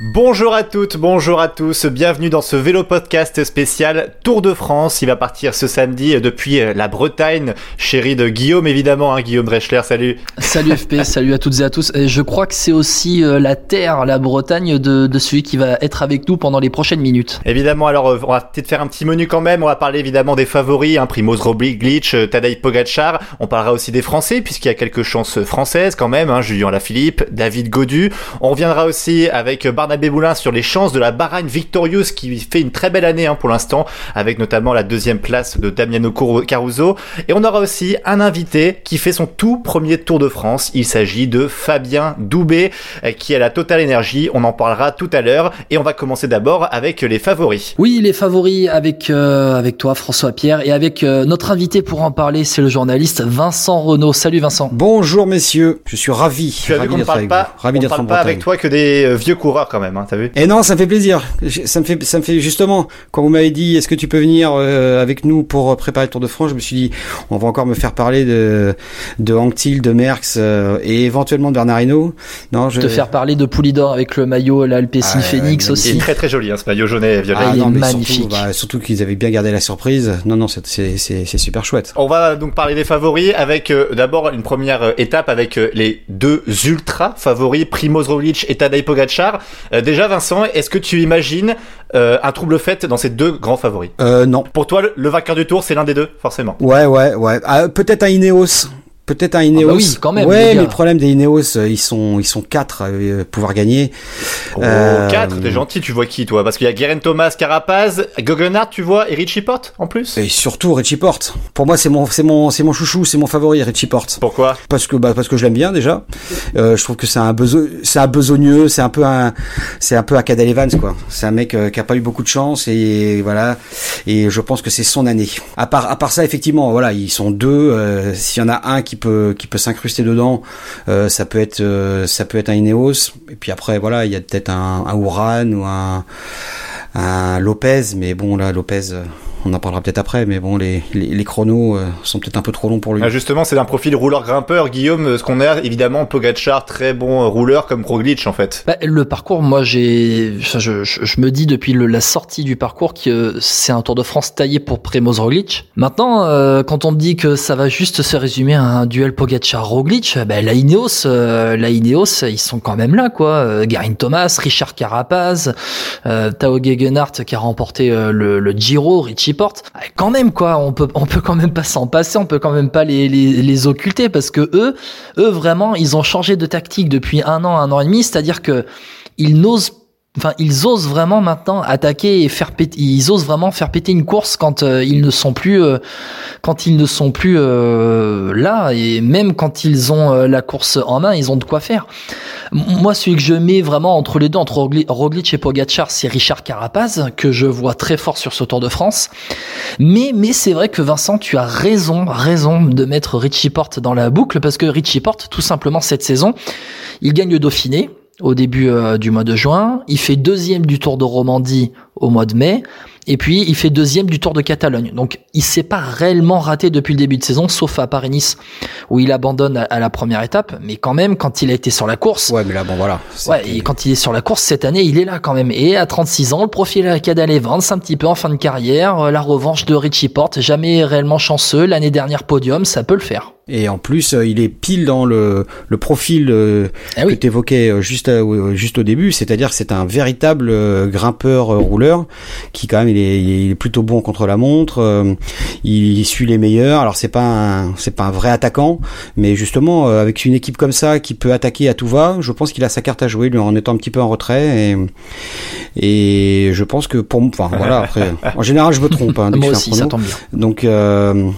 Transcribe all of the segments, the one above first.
Bonjour à toutes, bonjour à tous, bienvenue dans ce vélo podcast spécial Tour de France. Il va partir ce samedi depuis la Bretagne, chérie de Guillaume évidemment, hein, Guillaume Dreschler, salut. Salut FP, salut à toutes et à tous. Et je crois que c'est aussi euh, la terre, la Bretagne de, de, celui qui va être avec nous pendant les prochaines minutes. Évidemment, alors euh, on va peut-être faire un petit menu quand même, on va parler évidemment des favoris, hein, Primoz Roglic, euh, Tadej Pogacar, on parlera aussi des Français puisqu'il y a quelques chances françaises quand même, hein, Julien Lafilippe, David Godu. On reviendra aussi avec Barnabé Boulin sur les chances de la Bahrain Victorious qui fait une très belle année hein, pour l'instant, avec notamment la deuxième place de Damiano Caruso. Et on aura aussi un invité qui fait son tout premier Tour de France. Il s'agit de Fabien Doubé, qui a la Total Énergie. On en parlera tout à l'heure. Et on va commencer d'abord avec les favoris. Oui, les favoris avec euh, avec toi François Pierre et avec euh, notre invité pour en parler, c'est le journaliste Vincent Renault. Salut Vincent. Bonjour messieurs, je suis ravi. Tu as ravi vu qu'on ne parle pas, ravi on parle pas avec toi que des euh, vieux coureurs quand même. Hein, et eh non, ça me fait plaisir. Ça me fait, ça me fait justement quand vous m'avez dit est-ce que tu peux venir euh, avec nous pour préparer le Tour de France, je me suis dit on va encore me faire parler de de Anctil, de Merckx euh, et éventuellement de Bernard Hinault. Non, je te faire parler de Poulidor avec le maillot l'Alpecin ah, Phoenix aussi. Il est très très joli hein, ce maillot jaune et violet. Ah, il est magnifique. Surtout, bah, surtout qu'ils avaient bien gardé la surprise. Non non, c'est c'est c'est super chouette. On va donc parler des favoris avec euh, d'abord une première étape avec les deux ultra favoris Primoz Roglic et Tadej Pogacar. Déjà Vincent, est-ce que tu imagines euh, un trouble fait dans ces deux grands favoris? Euh, Non. Pour toi, le, vainqueur du tour, c'est l'un des deux, forcément. Ouais, ouais, ouais. Ah, peut-être un Ineos. Peut-être un Ineos. Ah bah oui, quand même. Ouais, mais le problème des Ineos, euh, ils sont, ils sont quatre à euh, pouvoir gagner. Oh, euh... quatre, t'es gentil. Tu vois qui, toi? Parce qu'il y a Guerin Thomas, Carapaz, Guggenhardt, tu vois, et Richie Porte en plus? Et surtout Richie Porte. Pour moi, c'est mon, c'est mon, c'est mon chouchou, c'est mon favori, Richie Porte. Pourquoi? Parce que, bah, parce que je l'aime bien déjà. Euh, je trouve que c'est un beso... c'est un besogneux, c'est un peu un, c'est un peu un Cadel Evans quoi. C'est un mec qui a pas eu beaucoup de chance et voilà. Et je pense que c'est son année. À part, à part ça, effectivement, voilà, ils sont deux. S'il y en a un qui peut, qui peut s'incruster incruster dedans, euh, ça peut être euh, ça peut être un Ineos. Et puis après voilà, il y a peut-être un, un ou un, un Lopez, mais bon là Lopez euh, on en parlera peut-être après, mais bon, les, les, les chronos euh, sont peut-être un peu trop longs pour lui. Ah justement, c'est un profil rouleur-grimpeur, Guillaume, euh, ce qu'on a évidemment Pogachar, très bon euh, rouleur comme Roglic en fait. Bah, le parcours, moi j'ai, je, je, je, me dis depuis le, la sortie du parcours que c'est un Tour de France taillé pour Primoz Roglic. Maintenant, euh, quand on me dit que ça va juste se résumer à un duel Pogachar-Roglic, bah, la Ineos, euh, la Ineos, ils sont quand même là quoi. Euh, Garin Thomas, Richard Carapaz, Tao Gegenhardt qui a remporté le, le Giro, Richie ah, quand même quoi, on peut on peut quand même pas s'en passer, on peut quand même pas les, les, les occulter parce que eux eux vraiment ils ont changé de tactique depuis un an un an et demi, c'est-à-dire que ils n'osent enfin ils osent vraiment maintenant attaquer et faire péter ils osent vraiment faire péter une course quand euh, ils ne sont plus euh, quand ils ne sont plus euh, là. Et même quand ils ont la course en main ils ont de quoi faire. Moi celui que je mets vraiment entre les deux entre Roglic et Pogacar c'est Richard Carapaz que je vois très fort sur ce Tour de France. Mais mais c'est vrai que Vincent tu as raison raison de mettre Richie Porte dans la boucle parce que Richie Porte tout simplement cette saison il gagne le Dauphiné au début euh, du mois de juin. Il fait deuxième du Tour de Romandie au mois de mai. Et puis, il fait deuxième du Tour de Catalogne. Donc, il s'est pas réellement raté depuis le début de saison, sauf à Paris-Nice, où il abandonne à la première étape. Mais quand même, quand il a été sur la course. Ouais, mais là, bon, voilà. Ouais, et quand il est sur la course cette année, il est là quand même. Et à 36 ans, le profil à Cadal Evans, un petit peu en fin de carrière. Euh, la revanche de Richie Porte, jamais réellement chanceux. L'année dernière, podium, ça peut le faire. Et en plus, euh, il est pile dans le, le profil euh, ah oui. que tu évoquais euh, juste, juste au début, c'est-à-dire que c'est un véritable grimpeur rouleur qui quand même il est, il est, plutôt bon contre la montre, il, suit les meilleurs. Alors c'est pas un, c'est pas un vrai attaquant, mais justement avec une équipe comme ça qui peut attaquer à tout va, je pense qu'il a sa carte à jouer lui en étant un petit peu en retrait et, et je pense que pour enfin voilà après en général je me trompe hein, moi aussi ça tombe bien donc euh,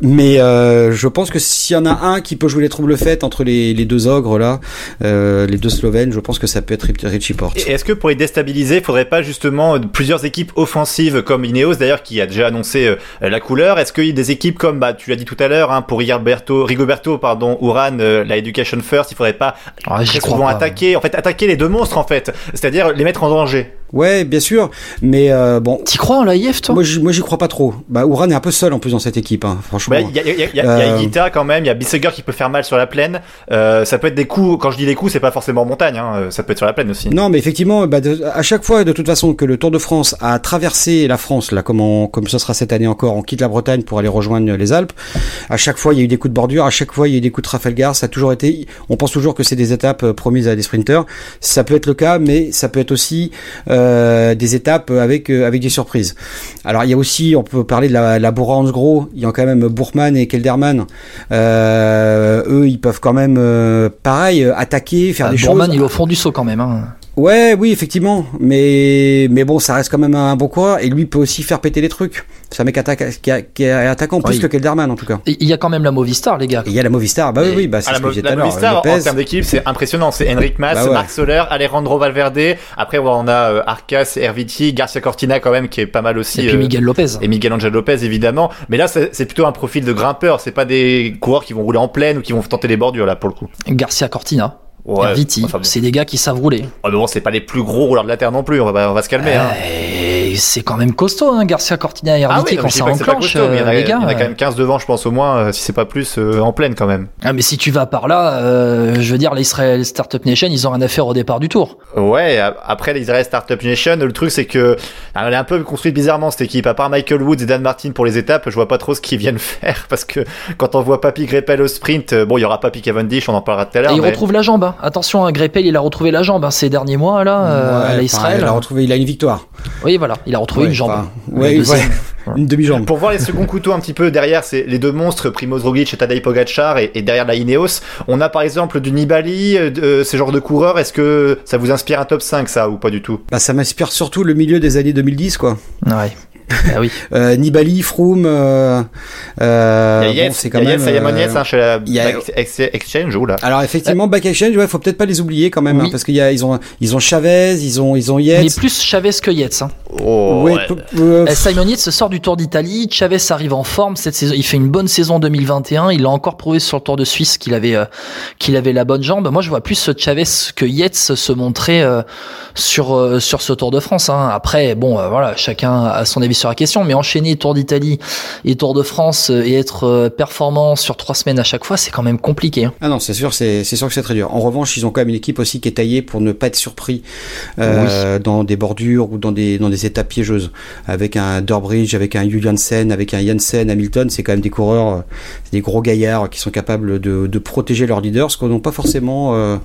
Mais euh, je pense que s'il y en a un qui peut jouer les troubles faites entre les, les deux ogres là, euh, les deux Slovènes, je pense que ça peut être Richie Porte. Et est-ce que pour les déstabiliser, il faudrait pas justement plusieurs équipes offensives comme Ineos d'ailleurs qui a déjà annoncé euh, la couleur? Est-ce qu'il y a des équipes comme bah tu l'as dit tout à l'heure hein, pour Rigoberto, Rigoberto pardon, Uran, euh, la Education First, il faudrait pas Ah, j'y très crois souvent pas. attaquer, en fait attaquer les deux monstres en fait, c'est-à-dire les mettre en danger. Ouais, bien sûr, mais euh, bon. T'y crois en l'AIF, toi? Moi, j'y- moi, j'y crois pas trop. Bah, Ouran est un peu seul en plus dans cette équipe, hein, franchement. Bah, Il y a, il y a, il y a- il y a Euh, Higuita quand même, il y a Bisseger qui peut faire mal sur la plaine. Euh, ça peut être des coups. Quand je dis des coups, c'est pas forcément en montagne. Hein, euh, ça peut être sur la plaine aussi. Non, mais effectivement, bah, de- à chaque fois, de toute façon, que le Tour de France a traversé la France, là, comme, on, comme ce sera cette année encore, on quitte la Bretagne pour aller rejoindre les Alpes. À chaque fois, il y a eu des coups de bordure. À chaque fois, il y a eu des coups de Trafalgar. Ça a toujours été. On pense toujours que c'est des étapes euh, promises à des sprinteurs. Ça peut être le cas, mais ça peut être aussi euh, des étapes avec euh, avec des surprises. Alors, il y a aussi, on peut parler de la, la Hansgrohe. Il y a quand même Bourman et Kelderman. Euh, eux, ils peuvent quand même, euh, pareil, euh, attaquer, faire Ah, des Bourman, choses. il est au fond du saut quand même. Hein. Ouais, oui, effectivement, mais mais bon, ça reste quand même un bon coureur et lui peut aussi faire péter les trucs. C'est un mec attaque, qui, a- qui est attaquant plus Oui. que Kelderman en tout cas. Et Il y a quand même la Movistar, les gars. Il y a la Movistar, bah oui, Et- oui, bah c'est Ah, ce la, que j'ai dit la. Movistar, en termes d'équipe, c'est impressionnant. C'est Enric Mas, Bah ouais. Marc Soler, Alejandro Valverde. Après, on a euh, Arcas, Herviti, Garcia Cortina quand même, qui est pas mal aussi. Et puis euh, Miguel Lopez. et Miguel Angel Lopez évidemment. Mais là, c'est plutôt un profil de grimpeur. C'est pas des coureurs qui vont rouler en plaine ou qui vont tenter des bordures là pour le coup. Garcia Cortina. Ouais, Viti. enfin bon. C'est des gars qui savent rouler. Ah, mais bon, c'est pas les plus gros rouleurs de la terre non plus. On va, on va se calmer. hein. Et c'est quand même costaud, hein, Garcia Cortina et Ah Herviti oui, non, quand ça enclenche, costaud, mais il y en a, les il y gars. en a quand euh. même 15 devant, je pense au moins, euh, si c'est pas plus, euh, en pleine quand même. Ah, mais si tu vas par là, euh, je veux dire, l'Israël Startup Nation, ils ont rien à faire au départ du tour. Ouais, après l'Israël Startup Nation, le truc c'est que elle est un peu construite bizarrement cette équipe. À part Michael Woods et Dan Martin pour les étapes, je vois pas trop ce qu'ils viennent faire parce que quand on voit Papy Greppel au sprint, euh, bon, il y aura Papy Cavendish, on en parlera tout à l'heure. Et il mais- retrouve la jambe. hein. Attention, hein, Greppel, il a retrouvé la jambe hein, ces derniers mois là, euh, Ouais, à enfin, l'Israël. il a retrouvé, il a une victoire, Oui, voilà, il a retrouvé Ouais, une jambe. enfin, deuxième. une demi-jambe. Pour voir les seconds couteaux un petit peu derrière, c'est les deux monstres, Primoz Roglic et Tadej Pogacar, et, et derrière la Ineos, on a par exemple du Nibali, euh, de- euh, ce genre de coureurs. Est-ce que ça vous inspire un top 5 ça ou pas du tout? Bah ça m'inspire surtout le milieu des années 2010 quoi. Ouais. Ah oui. Euh, Nibali, Froome, euh, euh, Il y a bon, c'est quand même. Yates, il y a euh, hein, chez la y a- Back Ex- Exchange ou là. Alors effectivement, Back Exchange, ouais, faut peut-être pas les oublier quand même, hein, Oui. parce qu'il y a, ils ont, ils ont Chavez, ils ont, ils ont Mais Yates. plus Chavez que Yates. Hein. Oh, Ouais, ouais. peu- euh, Eh, Simon Yates sort du Tour d'Italie. Chavez arrive en forme cette saison. Il fait une bonne saison 2021. Il a encore prouvé sur le Tour de Suisse qu'il avait euh, qu'il avait la bonne jambe. Moi, je vois plus Chavez que Yates se montrer euh, sur euh, sur ce Tour de France. Hein. Après, bon, euh, voilà, chacun a son avis sur la question. Mais enchaîner Tour d'Italie et Tour de France euh, et être euh, performant sur trois semaines à chaque fois, c'est quand même compliqué. hein. Ah non, c'est sûr, c'est sûr que c'est très dur. En revanche, ils ont quand même une équipe aussi qui est taillée pour ne pas être surpris euh, dans des bordures ou dans des dans des étapes piégeuses. Avec un Durbridge, avec un Juliansen, avec un Janssen, Hamilton, c'est quand même des coureurs, des gros gaillards qui sont capables de, de protéger leurs leaders, ce qu'on n'ont pas forcément euh,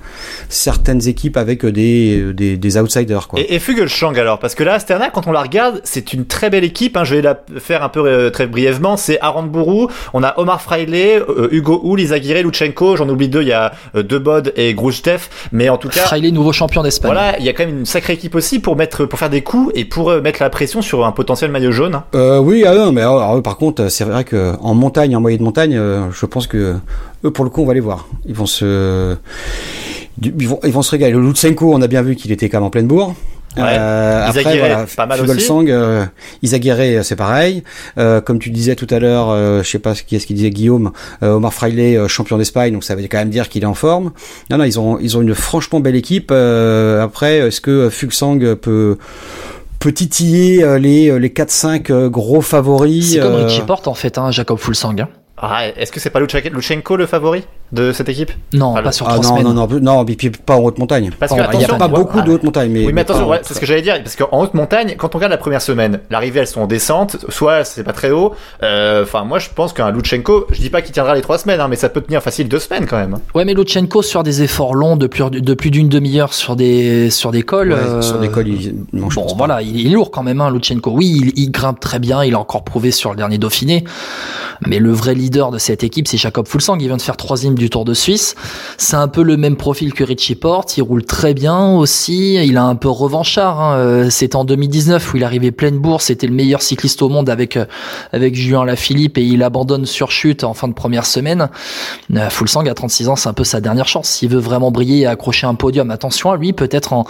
certaines équipes avec des des, des outsiders quoi. Et, et Fuglsang alors, parce que là, Astana, quand on la regarde, c'est une très belle équipe. Hein, je vais la faire un peu euh, très brièvement. C'est Aramburu, on a Omar Fraile, euh, Hugo Hull, Izagirre, Luchenko. J'en oublie deux. Il y a euh, Debod et Grujtev. Mais en tout cas, Fraile, nouveau champion d'Espagne. voilà, il y a quand même une sacrée équipe aussi pour mettre, pour faire des coups et pour euh, mettre la pression sur un potentiel maillot jaune. hein. Euh, oui, ah non, mais alors, alors, par contre, c'est vrai que en montagne, en moyenne montagne, euh, je pense que eux, pour le coup, on va les voir. Ils vont se, ils vont, ils vont se régaler. Le Lutsenko, on a bien vu qu'il était quand même en pleine bourre. Ouais. Euh, après, voilà, pas mal Fuglsang, euh, Izagirre, c'est pareil. Euh, comme tu disais tout à l'heure, euh, je sais pas qui est-ce qu'il disait Guillaume, euh, Omar Fraile, euh, champion d'Espagne, donc ça veut quand même dire qu'il est en forme. Non, non, ils ont, ils ont une franchement belle équipe. Euh, après, est-ce que Fuglsang peut peut titiller euh, les les 4-5 euh, gros favoris C'est comme euh, Richie Porte en fait, hein, Jacob Fulsang. hein. Ah, est-ce que c'est pas Luchenko le favori? De cette équipe Non, Ah, pas le- sur Ah trois non, semaines. non, non, non, mais puis pas en haute montagne. Parce que Oh, Il n'y a pas beaucoup ouais. de haute montagne, mais, Oui, mais mais attention, ouais, c'est ce que j'allais dire, parce qu'en haute montagne, quand on regarde la première semaine, l'arrivée elles sont en descente, soit c'est pas très haut. euh, Enfin, moi je pense qu'un Luchenko, je dis pas qu'il tiendra les trois semaines, hein, mais ça peut tenir facile deux semaines quand même. Ouais, mais Luchenko sur des efforts longs de plus, de plus d'une demi-heure sur des sur des cols. Ouais, euh, Sur des cols, il- non, je Bon, pense voilà, il est lourd quand même, hein, Luchenko. Oui, il, il grimpe très bien, il a encore prouvé sur le dernier Dauphiné. Mais le vrai leader de cette équipe, c'est Jacob Fulsang. Il vient de faire troisième du du Tour de Suisse. C'est un peu le même profil que Richie Porte. Il roule très bien aussi. Il a un peu revanchard. Hein. Euh, c'était en 2019 où il arrivait pleine bourse. C'était le meilleur cycliste au monde avec euh, avec Julien Lafilippe et il abandonne sur chute en fin de première semaine. Euh, Fulsang à 36 ans, c'est un peu sa dernière chance. S'il veut vraiment briller et accrocher un podium, attention à lui. Peut-être en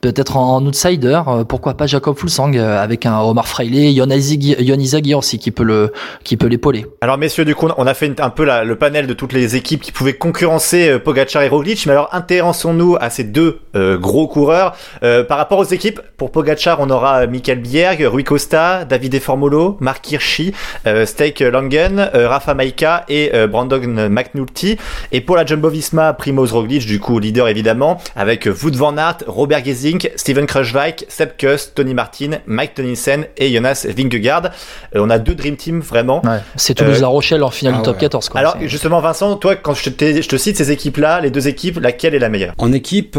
peut-être en, outsider. pourquoi pas Jacob Fulsang avec un Omar Freile, Yon Izagir aussi qui peut le qui peut l'épauler. Alors messieurs, du coup, on a fait un peu le panel de toutes les équipes qui pouvaient concurrencer Pogacar et Roglic. Mais alors intéressons-nous à ces deux gros coureurs par rapport aux équipes. Pour Pogacar, on aura Michael Bierg, Rui Costa, David Formolo, Mark Hirschi, euh, Steak Langen, euh, Rafa Maika et euh, Brandon McNulty. Et pour la Jumbo-Visma, Primoz Roglic, du coup leader évidemment, avec Wout van Aert, Robert Gesink, Steven Kruijswijk, Sepp Kuss, Tony Martin, Mike Tonissen et Jonas Vingegaard. on a deux Dream Team vraiment. c'est Toulouse-La Rochelle en finale du ah top 14. Quoi. Alors justement Vincent, toi quand je te, je te cite ces équipes-là, les deux équipes, laquelle est la meilleure? En équipe...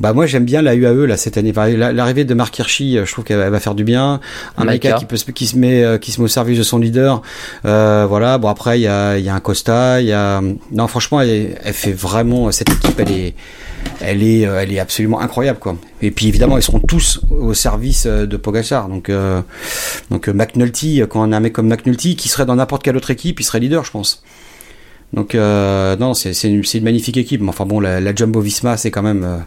Bah moi j'aime bien la UAE là cette année. L'arrivée de Mark Hirschi, euh, je trouve qu'elle va faire du bien. Un Maika qui peut qui se met euh, qui se met au service de son leader. Euh, voilà. Bon après il y a y a un Costa, il y a non franchement elle, elle, fait vraiment cette équipe elle est elle est elle est absolument incroyable quoi. Et puis évidemment ils seront tous au service de Pogacar. Donc donc McNulty quand on a un mec comme McNulty qui serait dans n'importe quelle autre équipe, il serait leader je pense. Donc euh, non, c'est une, une, magnifique équipe. Mais enfin bon, la, la Jumbo Visma, c'est quand même euh,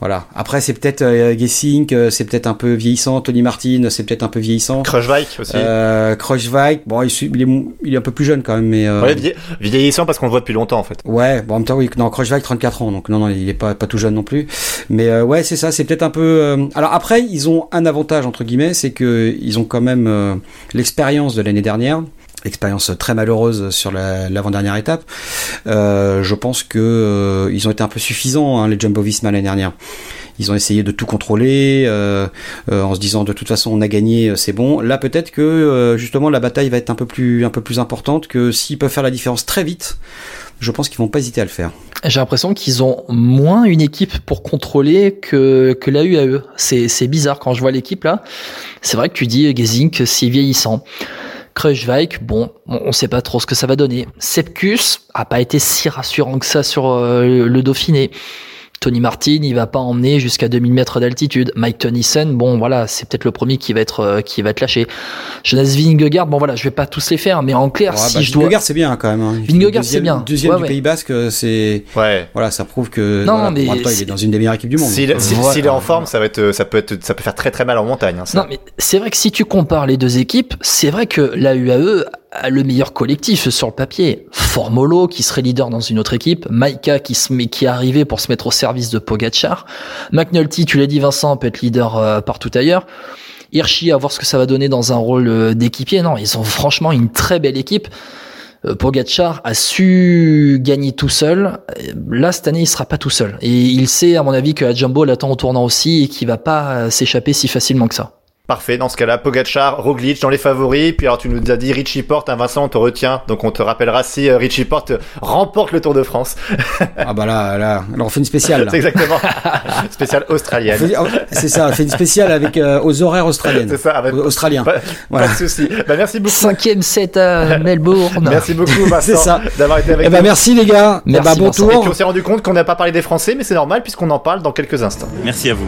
voilà. Après, c'est peut-être euh, Gessing, euh, c'est peut-être un peu vieillissant. Tony Martin, c'est peut-être un peu vieillissant. Kruijswijk aussi. Euh, bon, il, il, est, il est un peu plus jeune quand même, mais. Euh... Ouais, vieillissant parce qu'on le voit depuis longtemps en fait. Ouais, bon en même temps oui, non, Kruijswijk 34 ans, donc non non, il est pas pas tout jeune non plus. Mais ouais, c'est ça, c'est peut-être un peu. Alors après, ils ont un avantage entre guillemets, c'est que ils ont quand même l'expérience de l'année dernière expérience très malheureuse sur l'avant-dernière étape. Euh, je pense que euh, ils ont été un peu suffisants hein, les Jumbo Visma l'année dernière. Ils ont essayé de tout contrôler euh, en se disant de toute façon on a gagné, c'est bon. Là peut-être que justement la bataille va être un peu plus un peu plus importante que s'ils peuvent faire la différence très vite. Je pense qu'ils vont pas hésiter à le faire. J'ai l'impression qu'ils ont moins une équipe pour contrôler que, que la UAE. C'est bizarre quand je vois l'équipe là. C'est vrai que tu dis Gezink, c'est vieillissant. Kruijswijk, bon, on ne sait pas trop ce que ça va donner. Sepkus a pas été si rassurant que ça sur euh, le Dauphiné. Tony Martin, il va pas emmener jusqu'à 2000 mètres d'altitude. Mike Tennyson, bon voilà, c'est peut-être le premier qui va être euh, qui va être lâché. Jonas Vingegaard, bon voilà, je vais pas tous les faire, mais en clair, si bah, je Vingegaard c'est bien quand même. Hein. Vingegaard c'est bien. Deuxième du Pays Basque, c'est ouais. voilà, ça prouve que non, mais il est dans une des meilleures équipes du monde. S'il est en forme, ça va être ça peut être ça peut faire très très mal en montagne. Hein, non mais c'est vrai que si tu compares les deux équipes, c'est vrai que la UAE le meilleur collectif sur le papier. Formolo qui serait leader dans une autre équipe, Maika qui se est arrivé pour se mettre au service de Pogachar, McNulty, tu l'as dit Vincent, peut être leader euh, partout ailleurs. Hirschi à voir ce que ça va donner dans un rôle euh, d'équipier. Non, ils ont franchement une très belle équipe. Euh, Pogacar a su gagner tout seul. Là, cette année, il sera pas tout seul. Et il sait, à mon avis, que Jumbo l'attend au tournant aussi et qu'il va pas s'échapper si facilement que ça. Parfait, dans ce cas-là, Pogachar, Roglic dans les favoris, puis alors tu nous as dit Richie Porte, hein, Vincent, on te retient, donc on te rappellera si euh, Richie Porte remporte le Tour de France. ah bah là, là, alors on fait une spéciale. C'est exactement, spéciale australienne. C'est ça, on fait une spéciale avec euh, aux horaires australiennes. C'est ça, avec australiens. Pas, voilà. pas de souci. Bah merci beaucoup. Cinquième set à Melbourne. merci beaucoup Vincent d'avoir été avec eh ben, nous. merci les gars. Merci, eh ben, bon tour. Et puis on s'est rendu compte qu'on n'a pas parlé des Français, mais c'est normal puisqu'on en parle dans quelques instants. Merci à vous.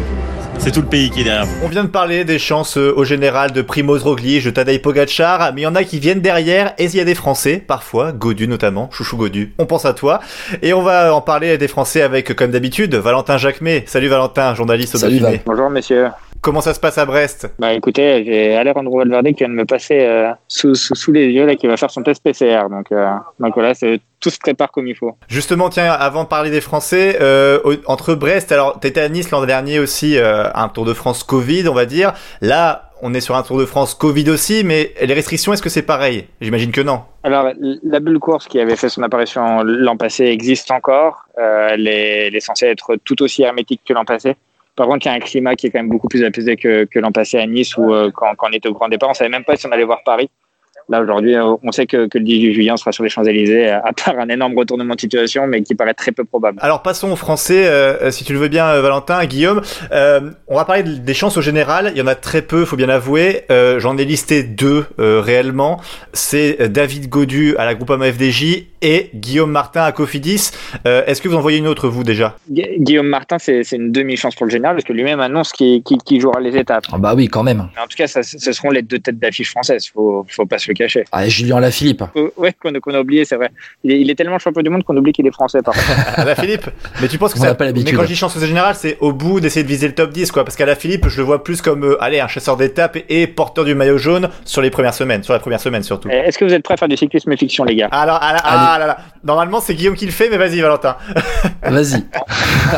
C'est tout le pays qui est derrière On vient de parler des chances euh, au général de Primoz Roglic, de Tadej Pogacar, mais il y en a qui viennent derrière, et il y a des Français, parfois, Godu notamment, Chouchou Godu, on pense à toi. Et on va en parler des Français avec, comme d'habitude, Valentin Jacquemet. Salut Valentin, journaliste au Salut Bonjour messieurs. Comment ça se passe à Brest? Bah écoutez, j'ai Alejandro Valverde qui vient de me passer euh, sous, sous, les yeux là, qui va faire son test PCR. Donc, euh, donc voilà, tout se prépare comme il faut. Justement, tiens, avant de parler des Français, euh, entre Brest, alors t'étais à Nice l'an dernier aussi, euh, un Tour de France Covid, on va dire. Là, on est sur un Tour de France Covid aussi, mais les restrictions, est-ce que c'est pareil? J'imagine que non. Alors, la bulle course qui avait fait son apparition l'an passé existe encore. Euh, elle, est, elle est censée être tout aussi hermétique que l'an passé. Par contre, il y a un climat qui est quand même beaucoup plus apaisé que, l'an passé à Nice, où euh, quand, on était au grand départ, on savait même pas si on allait voir Paris. Là, aujourd'hui, euh, on sait que, le 18 juillet, on sera sur les Champs-Élysées, à part un énorme retournement de situation, mais qui paraît très peu probable. Alors, passons aux Français, euh, si tu le veux bien, euh, Valentin, Guillaume. Euh, on va parler des chances au général. Il y en a très peu, faut bien l'avouer. J'en ai listé deux réellement. C'est David Godu à la Groupama FDJ et Guillaume Martin à Cofidis. Est-ce que vous en voyez une autre, vous, déjà? Guillaume Martin, c'est une demi-chance pour le général, parce que lui-même annonce qu'il jouera les étapes. Ah bah oui, quand même. En tout cas, ça, ce seront les deux têtes d'affiche françaises. Faut, faut pas se le cacher. Ah, Julien Lafilippe. Euh, ouais, qu'on a oublié, c'est vrai. Il est, tellement champion du monde qu'on oublie qu'il est français, par Philippe, mais tu penses que ça. Pas mais quand je dis chance générale, c'est au bout d'essayer de viser le top 10, quoi. Parce qu'à la Philippe, je le vois plus comme, euh, allez, un chasseur d'étapes et porteur du maillot jaune sur les premières semaines, sur la première semaine surtout. Est-ce que vous êtes prêts à faire du cyclisme fiction, les gars? Alors, ah, là, là. Normalement, c'est Guillaume qui le fait, mais vas-y, Valentin. vas-y.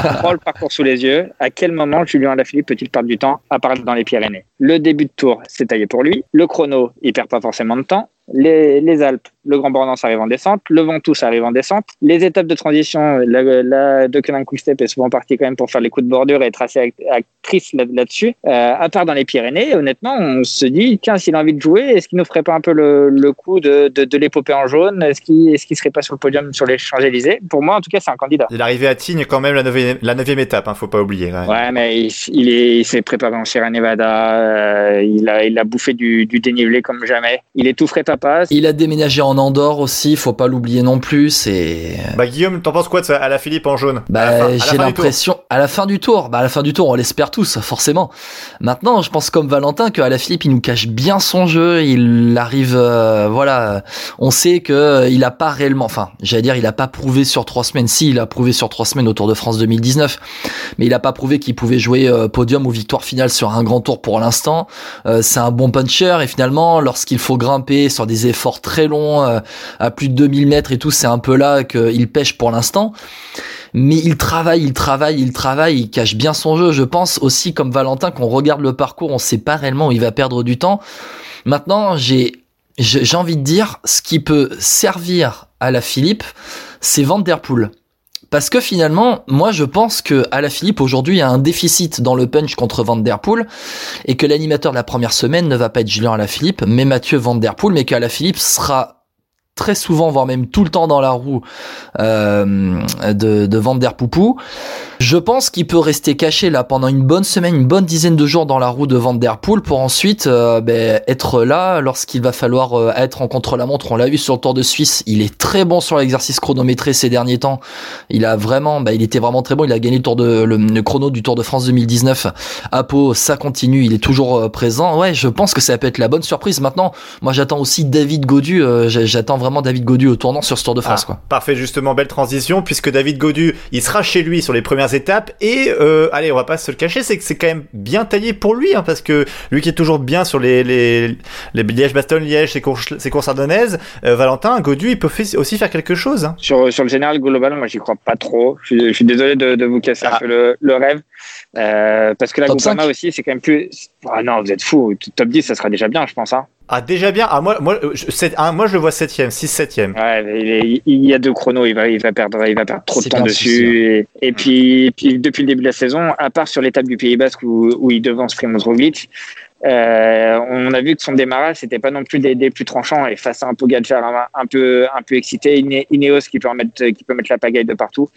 on prend le parcours sous les yeux. À quel moment Julien Alaphilippe peut-il perdre du temps à part dans les Pyrénées? Le début de tour, c'est taillé pour lui. Le chrono, il perd pas forcément de temps les, Alpes, le Grand Bornand arrive en descente, le Ventoux arrive en descente. Les étapes de transition, la, la de Quick-Step est souvent partie quand même pour faire les coups de bordure et tracer actrice là-dessus. Euh, à part dans les Pyrénées, honnêtement, on se dit, tiens, s'il a envie de jouer, est-ce qu'il nous ferait pas un peu le, coup de, de, l'épopée en jaune? Est-ce qu'il est qu'il serait pas sur le podium sur les Champs-Élysées? Pour moi, en tout cas, c'est un candidat. Il est arrivé à Tignes quand même la neuvième, la neuvième étape, hein, faut pas oublier. Ouais, mais il, il s'est préparé en Sierra Nevada, euh, il, a, il a bouffé du, du dénivelé comme jamais. Il est tout frais à passe. Il a déménagé en Andorre aussi, faut pas l'oublier non plus. C'est. Bah Guillaume, t'en penses quoi de ça? À la Philippe en jaune Bah j'ai l'impression à la fin du tour. Bah à la fin du tour, on l'espère tous forcément. Maintenant, je pense comme Valentin qu'à la Philippe, il nous cache bien son jeu. Il arrive, euh, voilà, on sait que euh, il a pas réellement, enfin, j'allais dire, il a pas prouvé sur trois semaines. Si, il a prouvé sur trois semaines au Tour de France 2019, mais il a pas prouvé qu'il pouvait jouer euh, podium ou victoire finale sur un grand tour pour l'instant. c'est un bon puncher et finalement, lorsqu'il faut grimper sur des efforts très long, euh, à plus de 2000 mètres et tout, c'est un peu là qu'il pêche pour l'instant. Mais il travaille, il travaille, il travaille, il cache bien son jeu. Je pense aussi, comme Valentin, qu'on regarde le parcours, on sait pas réellement où il va perdre du temps. Maintenant, j'ai j'ai envie de dire, ce qui peut servir à la Philippe, c'est Van Der Poel. Parce que finalement, moi je pense que à la Philippe aujourd'hui a un déficit dans le punch contre Van Der Poel et que l'animateur de la première semaine ne va pas être Julien Philippe, mais Mathieu Van Der Poel, mais qu'à la Philippe sera très souvent, voire même tout le temps dans la roue euh, de, de Van Der Poupou. Je pense qu'il peut rester caché là pendant une bonne semaine, une bonne dizaine de jours dans la roue de Van Der Poel pour ensuite euh, ben, être là lorsqu'il va falloir euh, être en contre-la-montre. On l'a vu sur le Tour de Suisse, il est très bon sur l'exercice chronométré ces derniers temps. Il a vraiment, ben, il était vraiment très bon. Il a gagné le Tour de le, chrono du Tour de France 2019 à Pau. Ça continue, il est toujours euh, présent. Ouais, je pense que ça peut être la bonne surprise. Maintenant, moi j'attends aussi David Godu. j'attends vraiment David Godu au tournant sur ce Tour de France. Ah, quoi. Parfait, justement, belle transition puisque David Godu, il sera chez lui sur les premières étapes. Et euh, allez, on va pas se le cacher, c'est que c'est quand même bien taillé pour lui, hein, parce que lui qui est toujours bien sur les les, les Liège-Bastogne-Liège, ses courses, ses courses ardennaises, euh, Valentin, Godu, il peut aussi faire quelque chose. Hein. Sur, sur le général global, moi j'y crois pas trop. Je, suis désolé de, de, vous casser un ah. peu le, le rêve. Euh, parce que la Groupama aussi, c'est quand même plus. Ah non, vous êtes fou. Top 10, ça sera déjà bien, je pense. Hein. Ah, déjà bien. Ah, moi, moi, je, ah, moi, je le vois 7ème, 6 7ème. Ouais, il, y a deux chronos, il va, il va, perdre, il va perdre trop de temps dessus. Et, puis, puis, depuis le début de la saison, à part sur l'étape du Pays Basque où, où il devance Primoz Roglic, euh, on a vu que son démarrage c'était pas non plus des, des, plus tranchants et face à un Pogacar un, un peu un peu excité, Ineos qui peut mettre qui peut mettre la pagaille de partout.